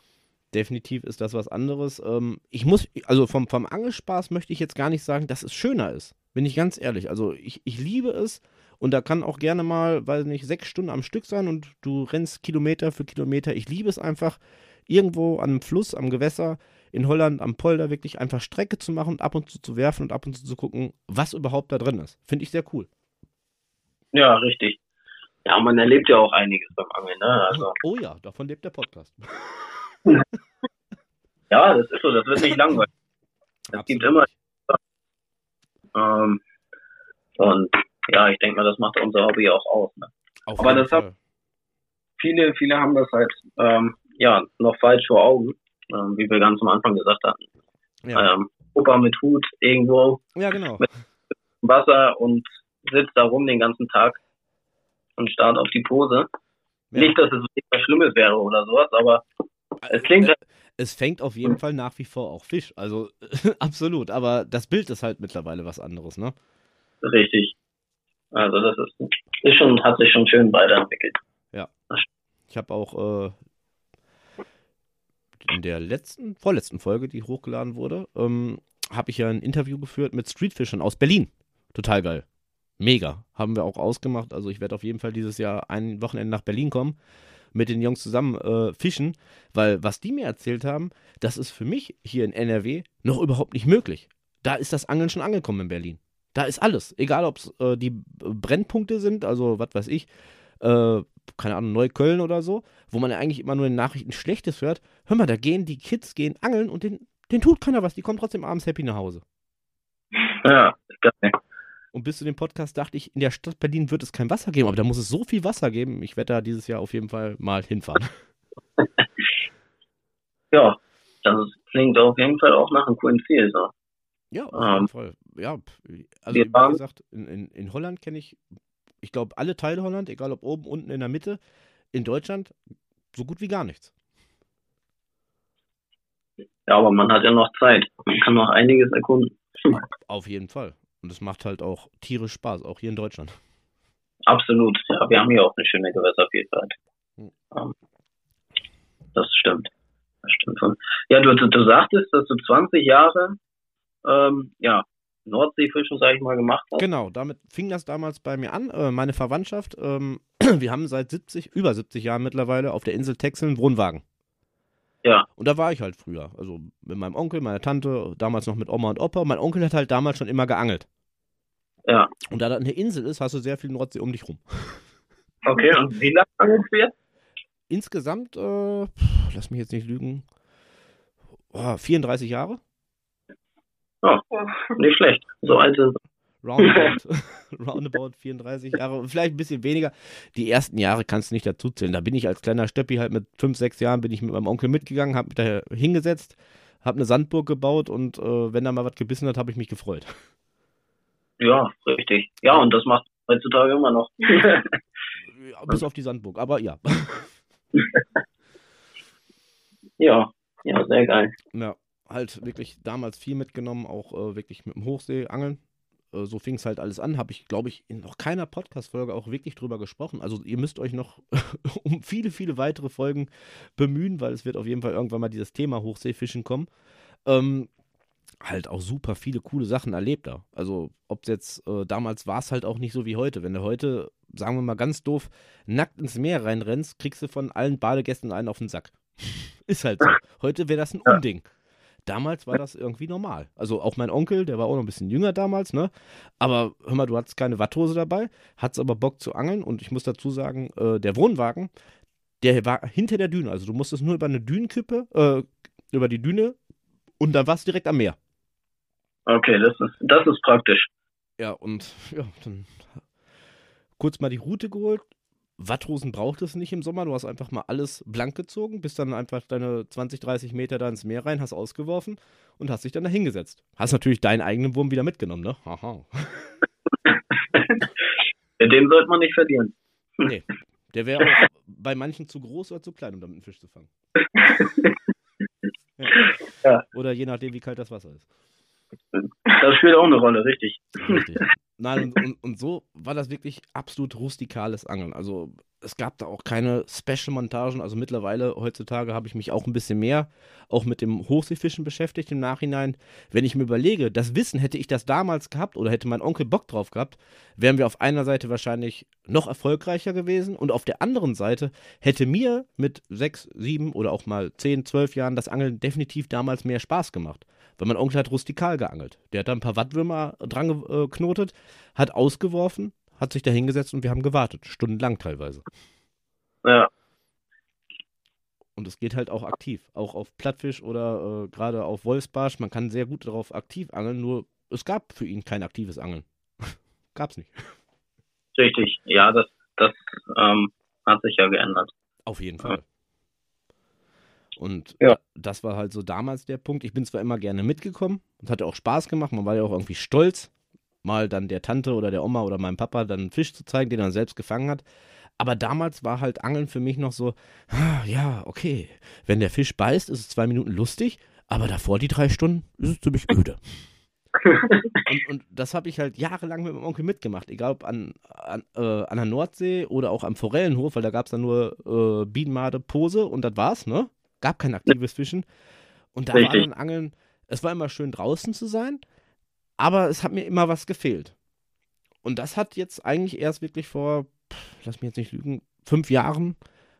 Definitiv ist das was anderes. Ähm, ich muss, also vom, vom Angelspaß möchte ich jetzt gar nicht sagen, dass es schöner ist. Bin ich ganz ehrlich. Also ich, ich liebe es und da kann auch gerne mal, weiß nicht, sechs Stunden am Stück sein und du rennst Kilometer für Kilometer. Ich liebe es einfach, irgendwo an einem Fluss, am Gewässer, in Holland, am Polder wirklich einfach Strecke zu machen und ab und zu zu werfen und ab und zu zu gucken, was überhaupt da drin ist. Finde ich sehr cool. ja, richtig. Ja, man erlebt ja auch einiges beim Angeln, ne? Also, Oh ja, davon lebt der Podcast. ja, das ist so, das wird nicht langweilig. Es gibt immer. Ähm, und ja, ich denke mal, das macht unser Hobby auch aus. Ne? Auf aber das hat-. Viele, viele haben das halt, ähm, ja, noch falsch vor Augen, ähm, wie wir ganz am Anfang gesagt hatten. Ja. Ähm, Opa mit Hut irgendwo ja, genau. im Wasser und sitzt da rum den ganzen Tag und starrt auf die Pose. Ja. Nicht, dass es was Schlimmes wäre oder sowas, aber es klingt halt, es fängt auf jeden Fall nach wie vor auch Fisch. Also absolut. Aber das Bild ist halt mittlerweile was anderes, ne? richtig. Also das ist, ist schon, hat sich schon schön weiterentwickelt. Ich habe auch äh, in der letzten, vorletzten Folge, die hochgeladen wurde, ähm, habe ich ja ein Interview geführt mit Streetfischern aus Berlin. Total geil. Mega. Haben wir auch ausgemacht. Also ich werde auf jeden Fall dieses Jahr ein Wochenende nach Berlin kommen, mit den Jungs zusammen äh, fischen, weil was die mir erzählt haben, das ist für mich hier in NRW noch überhaupt nicht möglich. Da ist das Angeln schon angekommen in Berlin. Da ist alles. Egal, ob es äh, die Brennpunkte sind, also was weiß ich, äh, keine Ahnung, Neukölln oder so, wo man ja eigentlich immer nur in Nachrichten Schlechtes hört. Hör mal, da gehen die Kids, gehen angeln und den, den tut keiner was. Die kommen trotzdem abends happy nach Hause. Ja, geil. Und bis zu dem Podcast dachte ich, in der Stadt Berlin wird es kein Wasser geben, aber da muss es so viel Wasser geben. Ich werde da dieses Jahr auf jeden Fall mal hinfahren. Ja, das klingt auf jeden Fall auch nach einem coolen Ziel. So. Ja, auf jeden Ähm, Fall. Ja, also wie gesagt, in, in, in Holland kenne ich, ich glaube, alle Teile Holland, egal ob oben, unten, in der Mitte. In Deutschland so gut wie gar nichts. Ja, aber man hat ja noch Zeit. Man kann noch einiges erkunden. Auf jeden Fall. Und es macht halt auch tierisch Spaß, auch hier in Deutschland. Absolut. Ja, wir haben hier auch eine schöne Gewässervielfalt. Hm. Ähm, Das stimmt. Das stimmt schon. Ja, du, du, sagtest, dass du 20 Jahre ähm, ja, Nordseefischen, sag ich mal, gemacht hast. Genau, damit fing das damals bei mir an. Äh, meine Verwandtschaft, ähm, wir haben seit 70, über 70 Jahren mittlerweile auf der Insel Texel einen Wohnwagen. Ja. Und da war ich halt früher. Also mit meinem Onkel, meiner Tante, damals noch mit Oma und Opa. Mein Onkel hat halt damals schon immer geangelt. Ja. Und da das eine Insel ist, hast du sehr viel Nordsee um dich rum. Okay, und wie lange ungefähr? Insgesamt, äh, lass mich jetzt nicht lügen, oh, 34 Jahre? Nicht schlecht. So alt sind Roundabout, roundabout 34 Jahre, vielleicht ein bisschen weniger. Die ersten Jahre kannst du nicht dazu zählen. Da bin ich als kleiner Stöppi halt mit 5, 6 Jahren bin ich mit meinem Onkel mitgegangen, habe mich da hingesetzt, habe eine Sandburg gebaut und äh, wenn da mal was gebissen hat, habe ich mich gefreut. Ja, richtig. Ja, und das macht heutzutage immer noch. Ja, Bis auf die Sandburg, aber ja. ja, ja, sehr geil. Ja, halt wirklich damals viel mitgenommen, auch äh, wirklich mit dem Hochsee angeln. Äh, so fing es halt alles an. Habe ich, glaube ich, in noch keiner Podcast-Folge auch wirklich drüber gesprochen. Also ihr müsst euch noch um viele, viele weitere Folgen bemühen, weil es wird auf jeden Fall irgendwann mal dieses Thema Hochseefischen kommen. Ähm, halt auch super viele coole Sachen erlebt da. Also ob es jetzt, äh, damals war es halt auch nicht so wie heute. Wenn du heute, sagen wir mal ganz doof, nackt ins Meer reinrennst, kriegst du von allen Badegästen einen auf den Sack. Ist halt so. Heute wäre das ein Ja. Damals war das irgendwie normal. Also auch mein Onkel, der war auch noch ein bisschen jünger damals, ne? Aber hör mal, du hattest keine Watthose dabei, hattest aber Bock zu angeln und ich muss dazu sagen, äh, der Wohnwagen, der war hinter der Düne. Also du musstest nur über eine Dünenkippe, äh, über die Düne und dann warst du direkt am Meer. Okay, das ist, das ist praktisch. Ja, und ja, dann kurz mal die Route geholt. Watthosen braucht es nicht im Sommer. Du hast einfach mal alles blank gezogen, bist dann einfach deine 20, 30 Meter da ins Meer rein, hast ausgeworfen und hast dich dann da hingesetzt. Hast natürlich deinen eigenen Wurm wieder mitgenommen, ne? Haha. Den sollte man nicht verlieren. Nee, der wäre auch bei manchen zu groß oder zu klein, um damit einen Fisch zu fangen. Ja. Ja. Oder je nachdem, wie kalt das Wasser ist. Das spielt auch eine Rolle, richtig. Richtig. Nein, und, und, und so war das wirklich absolut rustikales Angeln. Also es gab da auch keine Special-Montagen. Also mittlerweile, heutzutage, habe ich mich auch ein bisschen mehr auch mit dem Hochseefischen beschäftigt im Nachhinein. Wenn ich mir überlege, das Wissen hätte ich das damals gehabt oder hätte mein Onkel Bock drauf gehabt, wären wir auf einer Seite wahrscheinlich noch erfolgreicher gewesen und auf der anderen Seite hätte mir mit sechs, sieben oder auch mal zehn, zwölf Jahren das Angeln definitiv damals mehr Spaß gemacht. Weil mein Onkel hat rustikal geangelt. Der hat da ein paar Wattwürmer dran geknotet, hat ausgeworfen, hat sich da hingesetzt und wir haben gewartet. Stundenlang teilweise. Ja, Und es geht halt auch aktiv. Auch auf Plattfisch oder äh, gerade auf Wolfsbarsch. Man kann sehr gut darauf aktiv angeln, nur es gab für ihn kein aktives Angeln. Gab's nicht. richtig. Ja, das, das ähm, hat sich ja geändert. Auf jeden Fall. Und Ja. das war halt so damals der Punkt. Ich bin zwar immer gerne mitgekommen und hatte auch Spaß gemacht, man war ja auch irgendwie stolz, mal dann der Tante oder der Oma oder meinem Papa dann einen Fisch zu zeigen, den er selbst gefangen hat. Aber damals war halt Angeln für mich noch so, ah, ja, okay, wenn der Fisch beißt, ist es zwei Minuten lustig, aber davor die drei Stunden ist es ziemlich öde. Und, und das habe ich halt jahrelang mit meinem Onkel mitgemacht, egal ob an, an, äh, an der Nordsee oder auch am Forellenhof, weil da gab es dann nur äh, Bienenmade, Pose und das war's, ne? Gab kein aktives Fischen. Und da war Richtig. dann Angeln, es war immer schön draußen zu sein, aber es hat mir immer was gefehlt. Und das hat jetzt eigentlich erst wirklich vor, pff, lass mich jetzt nicht lügen, fünf Jahren,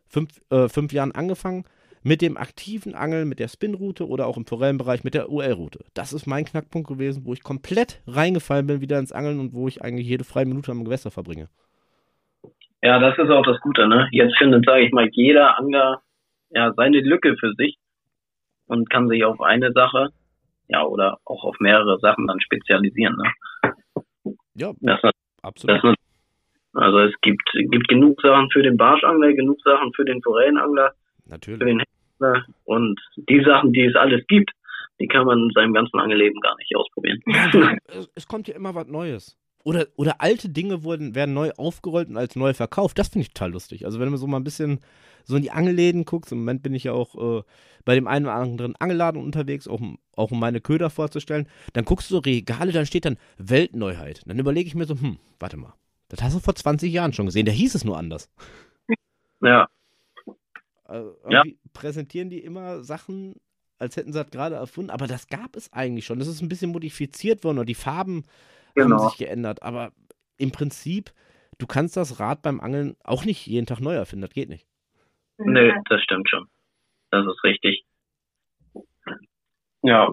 fünf, äh, fünf Jahren angefangen mit dem aktiven Angeln, mit der Spinroute oder auch im Forellenbereich mit der UL-Route. Das ist mein Knackpunkt gewesen, wo ich komplett reingefallen bin wieder ins Angeln und wo ich eigentlich jede freie Minute am Gewässer verbringe. Ja, das ist auch das Gute, ne? Jetzt findet, sage ich mal, jeder Angler ja seine Lücke für sich und kann sich auf eine Sache, ja, oder auch auf mehrere Sachen dann spezialisieren, ne? Ja, Das, absolut. das, also es gibt, gibt genug Sachen für den Barschangler, genug Sachen für den Forellenangler, für Natürlich. den Ne? Und die Sachen, die es alles gibt, die kann man in seinem ganzen Angelleben gar nicht ausprobieren. Ja, es, es kommt ja immer was Neues. Oder, oder alte Dinge wurden, werden neu aufgerollt und als neu verkauft. Das finde ich total lustig. Also wenn man so mal ein bisschen so in die Angelläden guckst, im Moment bin ich ja auch äh, bei dem einen oder anderen Angelladen unterwegs, auch, auch um meine Köder vorzustellen, dann guckst du so Regale, dann steht dann Weltneuheit. Dann überlege ich mir so, hm, warte mal, das hast du vor 20 Jahren schon gesehen, da hieß es nur anders. Ja. Also, Ja. Präsentieren die immer Sachen, als hätten sie das gerade erfunden, aber das gab es eigentlich schon. Das ist ein bisschen modifiziert worden und die Farben haben Genau. sich geändert, aber im Prinzip, du kannst das Rad beim Angeln auch nicht jeden Tag neu erfinden, das geht nicht. Nö, das stimmt schon. Das ist richtig. Ja.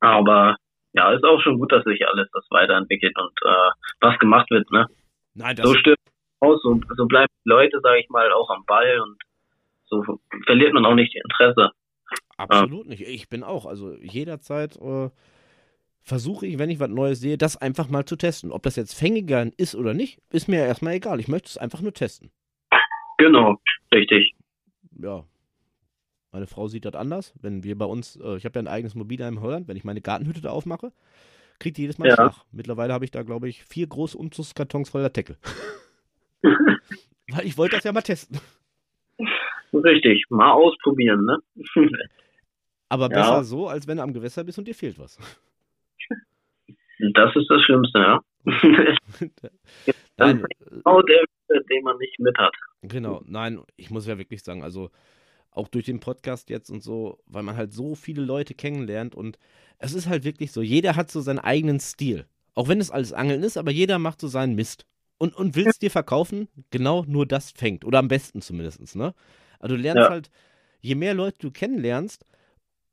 Aber ja, ist auch schon gut, dass sich alles das weiterentwickelt und äh, was gemacht wird, ne? Nein, das So stirbt aus, so, so bleiben die Leute, sage ich mal, auch am Ball und so verliert man auch nicht die Interesse. absolut nicht. Ich bin auch, also jederzeit äh, versuche ich, wenn ich was Neues sehe, das einfach mal zu testen. Ob das jetzt Fängiger ist oder nicht, ist mir erstmal egal. Ich möchte es einfach nur testen. Genau, richtig. ja, meine Frau sieht das anders. Wenn wir bei uns, äh, ich habe ja ein eigenes Mobilheim in Holland, wenn ich meine Gartenhütte da aufmache, kriegt die jedes Mal Ja. Schlag. Mittlerweile habe ich da, glaube ich, vier große Umzugskartons voller Deckel. Weil ich wollte das ja mal testen. Richtig, mal ausprobieren, ne? Aber Ja. besser so, als wenn du am Gewässer bist und dir fehlt was. Das ist das Schlimmste, ja. Nein, genau der, den man nicht mit hat. Genau, nein, ich muss ja wirklich sagen, also auch durch den Podcast jetzt und so, weil man halt so viele Leute kennenlernt und es ist halt wirklich so, jeder hat so seinen eigenen Stil. Auch wenn es alles Angeln ist, aber jeder macht so seinen Mist. Und, und will es dir verkaufen, genau nur das fängt. Oder am besten zumindest, ne? Also du lernst Ja. halt, je mehr Leute du kennenlernst,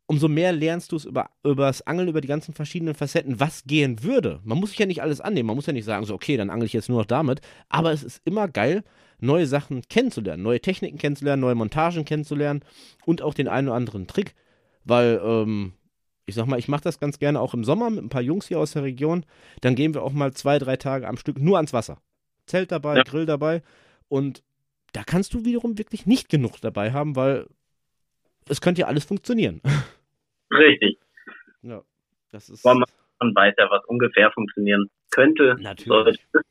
umso mehr lernst du es über, über das Angeln, über die ganzen verschiedenen Facetten, was gehen würde. Man muss sich ja nicht alles annehmen, man muss ja nicht sagen, so, okay, dann angel ich jetzt nur noch damit. Aber es ist immer geil, neue Sachen kennenzulernen, neue Techniken kennenzulernen, neue Montagen kennenzulernen und auch den einen oder anderen Trick. Weil, ähm, ich sag mal, ich mache das ganz gerne auch im Sommer mit ein paar Jungs hier aus der Region. Dann gehen wir auch mal zwei, drei Tage am Stück nur ans Wasser. Zelt dabei, Ja. Grill dabei. Und da kannst du wiederum wirklich nicht genug dabei haben, weil es könnte ja alles funktionieren. Richtig. ja, das ist Aber Man weiß ja, was ungefähr funktionieren könnte. natürlich. Sollte.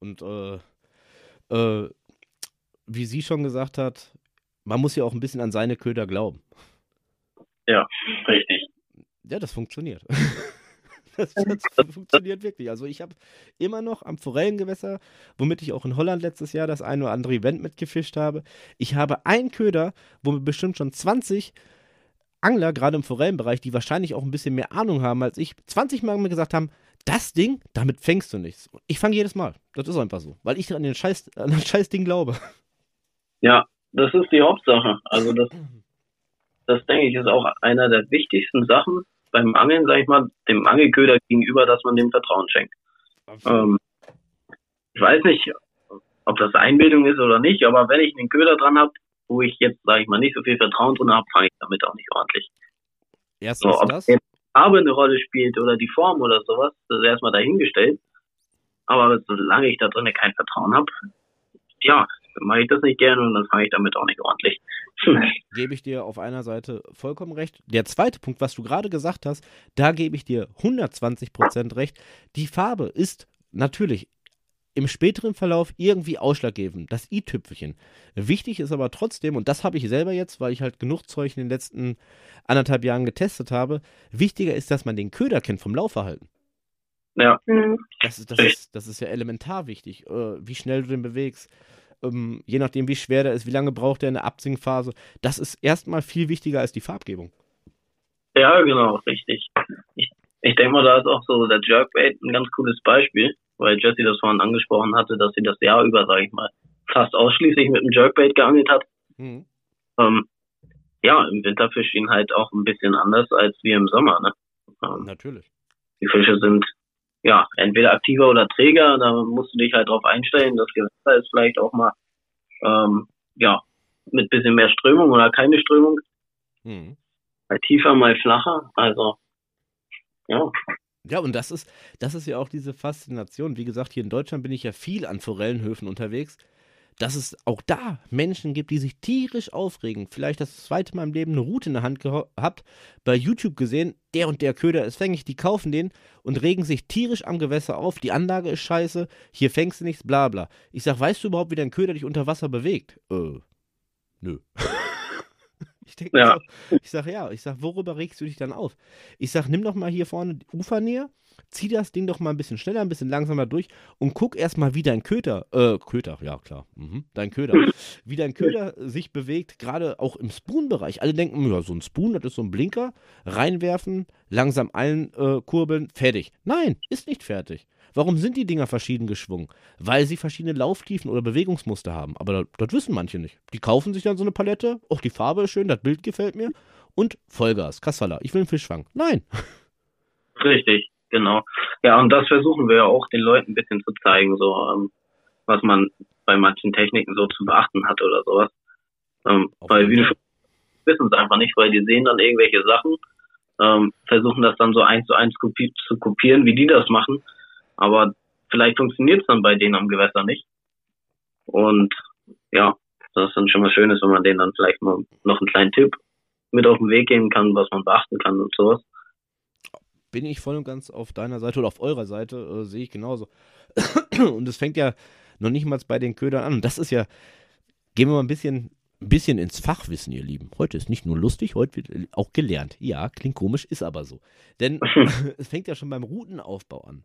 Und äh, äh, wie sie schon gesagt hat, man muss ja auch ein bisschen an seine Köder glauben. Richtig. Ja, das funktioniert. Das, das funktioniert wirklich. Also ich habe immer noch am Forellengewässer, womit ich auch in Holland letztes Jahr das ein oder andere Event mitgefischt habe, ich habe einen Köder, wo mir bestimmt schon 20 Angler, gerade im Forellenbereich, die wahrscheinlich auch ein bisschen mehr Ahnung haben als ich, 20 Mal mir gesagt haben, das Ding, damit fängst du nichts. Ich fange jedes Mal. Das ist einfach so, weil ich an, den Scheiß, an das Scheißding glaube. Ja, das ist die Hauptsache. Also das, das denke ich, ist auch einer der wichtigsten Sachen beim Angeln, sag ich mal, dem Angelköder gegenüber, dass man dem Vertrauen schenkt. Ähm, ich weiß nicht, ob das Einbildung ist oder nicht, aber wenn ich einen Köder dran habe, wo ich jetzt, sage ich mal, nicht so viel Vertrauen drin habe, fange ich damit auch nicht ordentlich. Erstens So, ob das. Farbe eine Rolle spielt oder die Form oder sowas, das ist erstmal dahingestellt. Aber solange ich da drinnen kein Vertrauen habe, ja, mache ich das nicht gerne und dann fange ich damit auch nicht ordentlich. gebe ich dir auf einer Seite vollkommen recht. Der zweite Punkt, was du gerade gesagt hast, da gebe ich dir 120% recht. Die Farbe ist natürlich im späteren Verlauf irgendwie ausschlaggebend, das i-Tüpfelchen. Wichtig ist aber trotzdem, und das habe ich selber jetzt, weil ich halt genug Zeug in den letzten anderthalb Jahren getestet habe, wichtiger ist, dass man den Köder kennt vom Laufverhalten. ja, Mhm. Das ist, das ist, das ist ja elementar wichtig, äh, wie schnell du den bewegst. Ähm, je nachdem, wie schwer der ist, wie lange braucht der in der Absinkphase. Das ist erstmal viel wichtiger als die Farbgebung. ja, genau, richtig. Ich, ich denke mal, da ist auch so der Jerkbait ein ganz cooles Beispiel, weil Jesse das vorhin angesprochen hatte, dass sie das Jahr über, sage ich mal, fast ausschließlich mit dem Jerkbait geangelt hat. Mhm. Ähm, ja, im Winter fischt ihn halt auch ein bisschen anders als wir im Sommer. Ne? Ähm, Natürlich. die Fische sind ja entweder aktiver oder träger. Da musst du dich halt drauf einstellen. Das Gewässer ist vielleicht auch mal ähm, ja mit bisschen mehr Strömung oder keine Strömung, Mhm. mal tiefer, mal flacher. Also ja, Ja, und das ist, das ist ja auch diese Faszination. Wie gesagt, hier in Deutschland bin ich ja viel an Forellenhöfen unterwegs. Dass es auch da Menschen gibt, die sich tierisch aufregen. Vielleicht das zweite Mal im Leben eine Route in der Hand gehabt, bei YouTube gesehen, der und der Köder ist fängig, die kaufen den und regen sich tierisch am Gewässer auf. Die Anlage ist scheiße, hier fängst du nichts, bla bla. Ich sag, weißt du überhaupt, wie dein Köder dich unter Wasser bewegt? Äh, nö. Ich denke, ja. so, ich sage, ja, ich sage, worüber regst du dich dann auf? Ich sage, nimm doch mal hier vorne die Ufernähe, zieh das Ding doch mal ein bisschen schneller, ein bisschen langsamer durch und guck erstmal, wie dein Köter, äh, Köter, ja klar, mhm, dein Köder, wie dein Köder sich bewegt, gerade auch im Spoon-Bereich. Alle denken, ja, so ein Spoon, das ist so ein Blinker, reinwerfen, langsam einkurbeln, äh, fertig. Nein, ist nicht fertig. Warum sind die Dinger verschieden geschwungen? Weil sie verschiedene Lauftiefen oder Bewegungsmuster haben. Aber das, das wissen manche nicht. Die kaufen sich dann so eine Palette, auch die Farbe ist schön, das Bild gefällt mir und Vollgas, Kassala, ich will einen Fisch fangen. Nein. Richtig, genau. Ja, und das versuchen wir ja auch den Leuten ein bisschen zu zeigen, so ähm, was man bei manchen Techniken so zu beachten hat oder sowas. Ähm, weil schon wissen es einfach nicht, weil die sehen dann irgendwelche Sachen, ähm, versuchen das dann so eins zu eins kopi zu kopieren, wie die das machen aber vielleicht funktioniert es dann bei denen am Gewässer nicht. Und ja, das ist dann schon mal schön ist, wenn man denen dann vielleicht mal noch einen kleinen Tipp mit auf den Weg geben kann, was man beachten kann und sowas. Bin ich voll und ganz auf deiner Seite oder auf eurer Seite, äh, sehe ich genauso. und es fängt ja noch nicht mal bei den Ködern an. Und das ist ja, gehen wir mal ein bisschen, ein bisschen ins Fachwissen, ihr Lieben. Heute ist nicht nur lustig, heute wird auch gelernt. Ja, klingt komisch, ist aber so. Denn es fängt ja schon beim Routenaufbau an.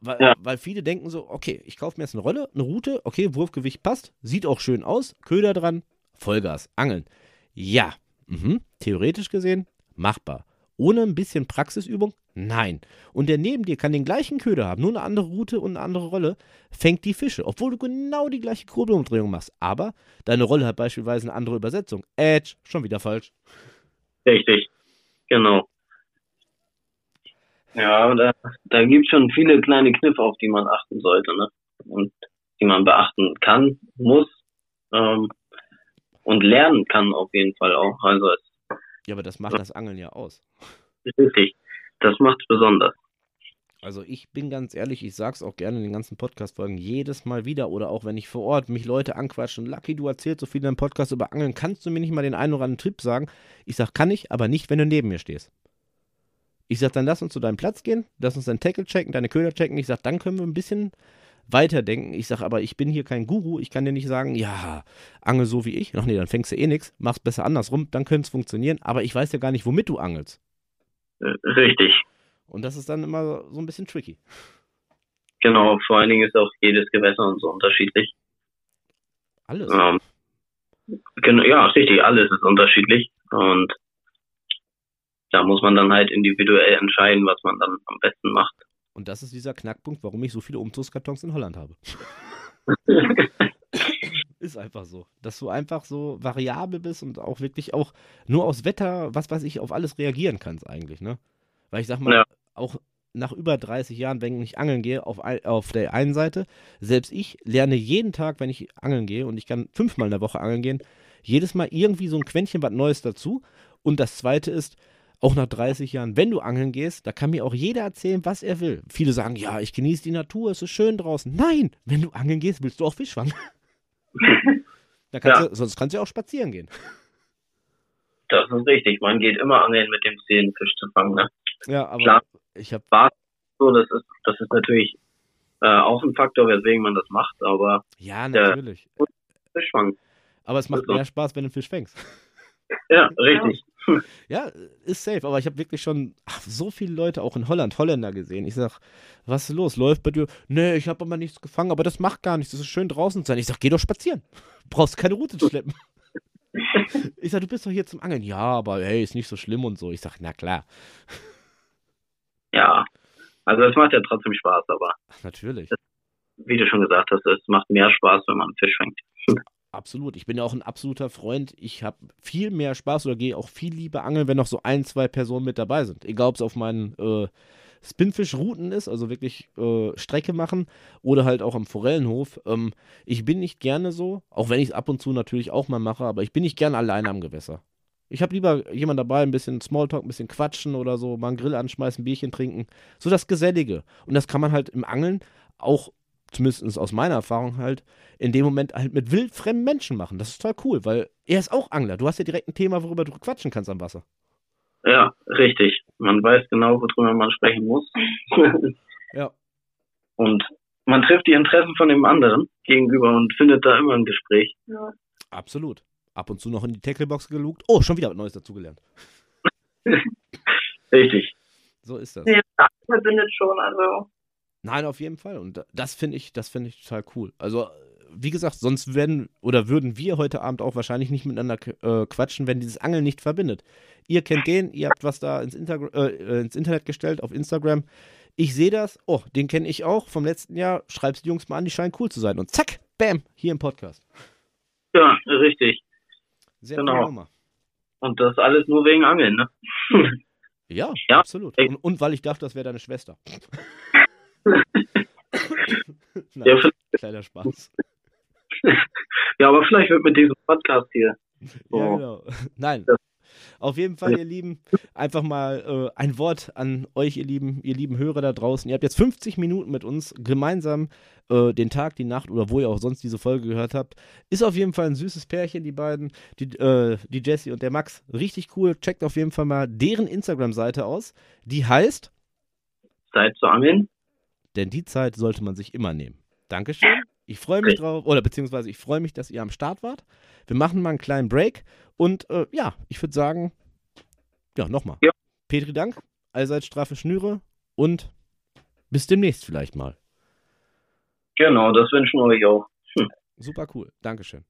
Weil, ja. weil, viele denken so, okay, ich kaufe mir jetzt eine Rolle, eine Route, okay, Wurfgewicht passt, sieht auch schön aus, Köder dran, Vollgas, Angeln. Ja, mhm. theoretisch gesehen, machbar. Ohne ein bisschen Praxisübung? Nein. Und der neben dir kann den gleichen Köder haben, nur eine andere Route und eine andere Rolle, fängt die Fische, obwohl du genau die gleiche Kurbelumdrehung machst. Aber deine Rolle hat beispielsweise eine andere Übersetzung. Edge, schon wieder falsch. Richtig, genau. Ja, da, da gibt es schon viele kleine Kniffe, auf die man achten sollte, ne? Und die man beachten kann, muss ähm, und lernen kann auf jeden Fall auch. Also es, ja, aber das macht das Angeln ja aus. Richtig, das macht es besonders. Also ich bin ganz ehrlich, ich sag's auch gerne in den ganzen Podcast-Folgen jedes Mal wieder oder auch wenn ich vor Ort mich Leute anquatschen, Lucky, du erzählst so viel in deinem Podcast über Angeln, kannst du mir nicht mal den einen oder anderen Tipp sagen? Ich sag, kann ich, aber nicht, wenn du neben mir stehst. Ich sag, dann lass uns zu deinem Platz gehen, lass uns deinen Tackle checken, deine Köder checken. Ich sag, dann können wir ein bisschen weiterdenken. Ich sag, aber ich bin hier kein Guru. Ich kann dir nicht sagen, ja, angel so wie ich. Ach nee, dann fängst du eh nichts. Mach's besser andersrum, dann könnte es funktionieren. Aber ich weiß ja gar nicht, womit du angelst. Äh, richtig. Und das ist dann immer so ein bisschen tricky. Genau, vor allen Dingen ist auch jedes Gewässer und so unterschiedlich. Alles? Ähm, genau, ja, richtig, alles ist unterschiedlich. Und da muss man dann halt individuell entscheiden, was man dann am besten macht. Und das ist dieser Knackpunkt, warum ich so viele Umzugskartons in Holland habe. ist einfach so. Dass du einfach so variabel bist und auch wirklich auch nur aus Wetter, was weiß ich, auf alles reagieren kannst eigentlich, ne? Weil ich sag mal, ja. auch nach über 30 Jahren, wenn ich angeln gehe, auf, auf der einen Seite, selbst ich lerne jeden Tag, wenn ich angeln gehe und ich kann fünfmal in der Woche angeln gehen, jedes Mal irgendwie so ein Quäntchen was Neues dazu. Und das zweite ist, auch nach 30 Jahren, wenn du angeln gehst, da kann mir auch jeder erzählen, was er will. Viele sagen, ja, ich genieße die Natur, es ist schön draußen. Nein, wenn du angeln gehst, willst du auch Fisch fangen. da kannst ja. du, sonst kannst du ja auch spazieren gehen. Das ist richtig. Man geht immer angeln mit dem Ziel, Fisch zu fangen. Ne? Ja, aber Klar, ich habe so, das ist, das ist natürlich äh, auch ein Faktor, weswegen man das macht. Aber ja, natürlich. Fisch fangen. Aber es macht also. mehr Spaß, wenn du einen Fisch fängst. Ja, richtig. Ja, ist safe, aber ich habe wirklich schon ach, so viele Leute auch in Holland, Holländer gesehen. Ich sag, was ist los? Läuft bei dir? Nee, ich habe aber nichts gefangen, aber das macht gar nichts. Das ist schön draußen zu sein. Ich sag, geh doch spazieren. Brauchst keine Route schleppen. ich sag, du bist doch hier zum Angeln. Ja, aber hey, ist nicht so schlimm und so. Ich sag, na klar. Ja, also es macht ja trotzdem Spaß, aber. Ach, natürlich. Das, wie du schon gesagt hast, es macht mehr Spaß, wenn man einen Fisch fängt. Absolut. Ich bin ja auch ein absoluter Freund. Ich habe viel mehr Spaß oder gehe auch viel lieber angeln, wenn noch so ein, zwei Personen mit dabei sind. Egal, ob es auf meinen äh, Spinfish-Routen ist, also wirklich äh, Strecke machen oder halt auch am Forellenhof. Ähm, ich bin nicht gerne so, auch wenn ich es ab und zu natürlich auch mal mache, aber ich bin nicht gerne alleine am Gewässer. Ich habe lieber jemand dabei, ein bisschen Smalltalk, ein bisschen quatschen oder so, mal einen Grill anschmeißen, ein Bierchen trinken. So das Gesellige. Und das kann man halt im Angeln auch zumindest aus meiner Erfahrung halt, in dem Moment halt mit wildfremden Menschen machen. Das ist total cool, weil er ist auch Angler. Du hast ja direkt ein Thema, worüber du quatschen kannst am Wasser. Ja, richtig. Man weiß genau, worüber man sprechen muss. ja. Und man trifft die Interessen von dem anderen gegenüber und findet da immer ein Gespräch. Ja. Absolut. Ab und zu noch in die Tacklebox gelugt. Oh, schon wieder was Neues dazugelernt. Richtig. So ist das. Ja, das verbindet schon, also. Nein, auf jeden Fall. Und das finde ich, das finde ich total cool. Also, wie gesagt, sonst werden oder würden wir heute Abend auch wahrscheinlich nicht miteinander äh, quatschen, wenn dieses Angeln nicht verbindet. Ihr kennt den, ihr habt was da ins, äh, ins Internet gestellt, auf Instagram. Ich sehe das, oh, den kenne ich auch vom letzten Jahr. Schreib's die Jungs mal an, die scheinen cool zu sein. Und zack, bam, hier im Podcast. Ja, richtig. Sehr Genau. Nummer. Und das alles nur wegen Angeln, ne? Ja, Ja, absolut. Und, und weil ich dachte, das wäre deine Schwester. Nein, Ja, vielleicht- kleiner Spaß. ja, aber vielleicht wird mit diesem Podcast hier. Ja, Oh. genau. Nein. Ja. Auf jeden Fall, ihr Lieben, einfach mal äh, ein Wort an euch, ihr lieben, ihr lieben Hörer da draußen. Ihr habt jetzt 50 Minuten mit uns gemeinsam äh, den Tag, die Nacht oder wo ihr auch sonst diese Folge gehört habt. Ist auf jeden Fall ein süßes Pärchen, die beiden, die, äh, die Jessie und der Max. Richtig cool. Checkt auf jeden Fall mal deren Instagram-Seite aus. Die heißt, Zeit zu angeln. Denn die Zeit sollte man sich immer nehmen. Dankeschön. Ich freue mich drauf, oder beziehungsweise ich freue mich, dass ihr am Start wart. Wir machen mal einen kleinen Break und äh, ja, ich würde sagen, ja, nochmal. Ja. Petri Dank, allseits straffe Schnüre und bis demnächst vielleicht mal. Genau, das wünschen wir euch auch. Super cool. Dankeschön.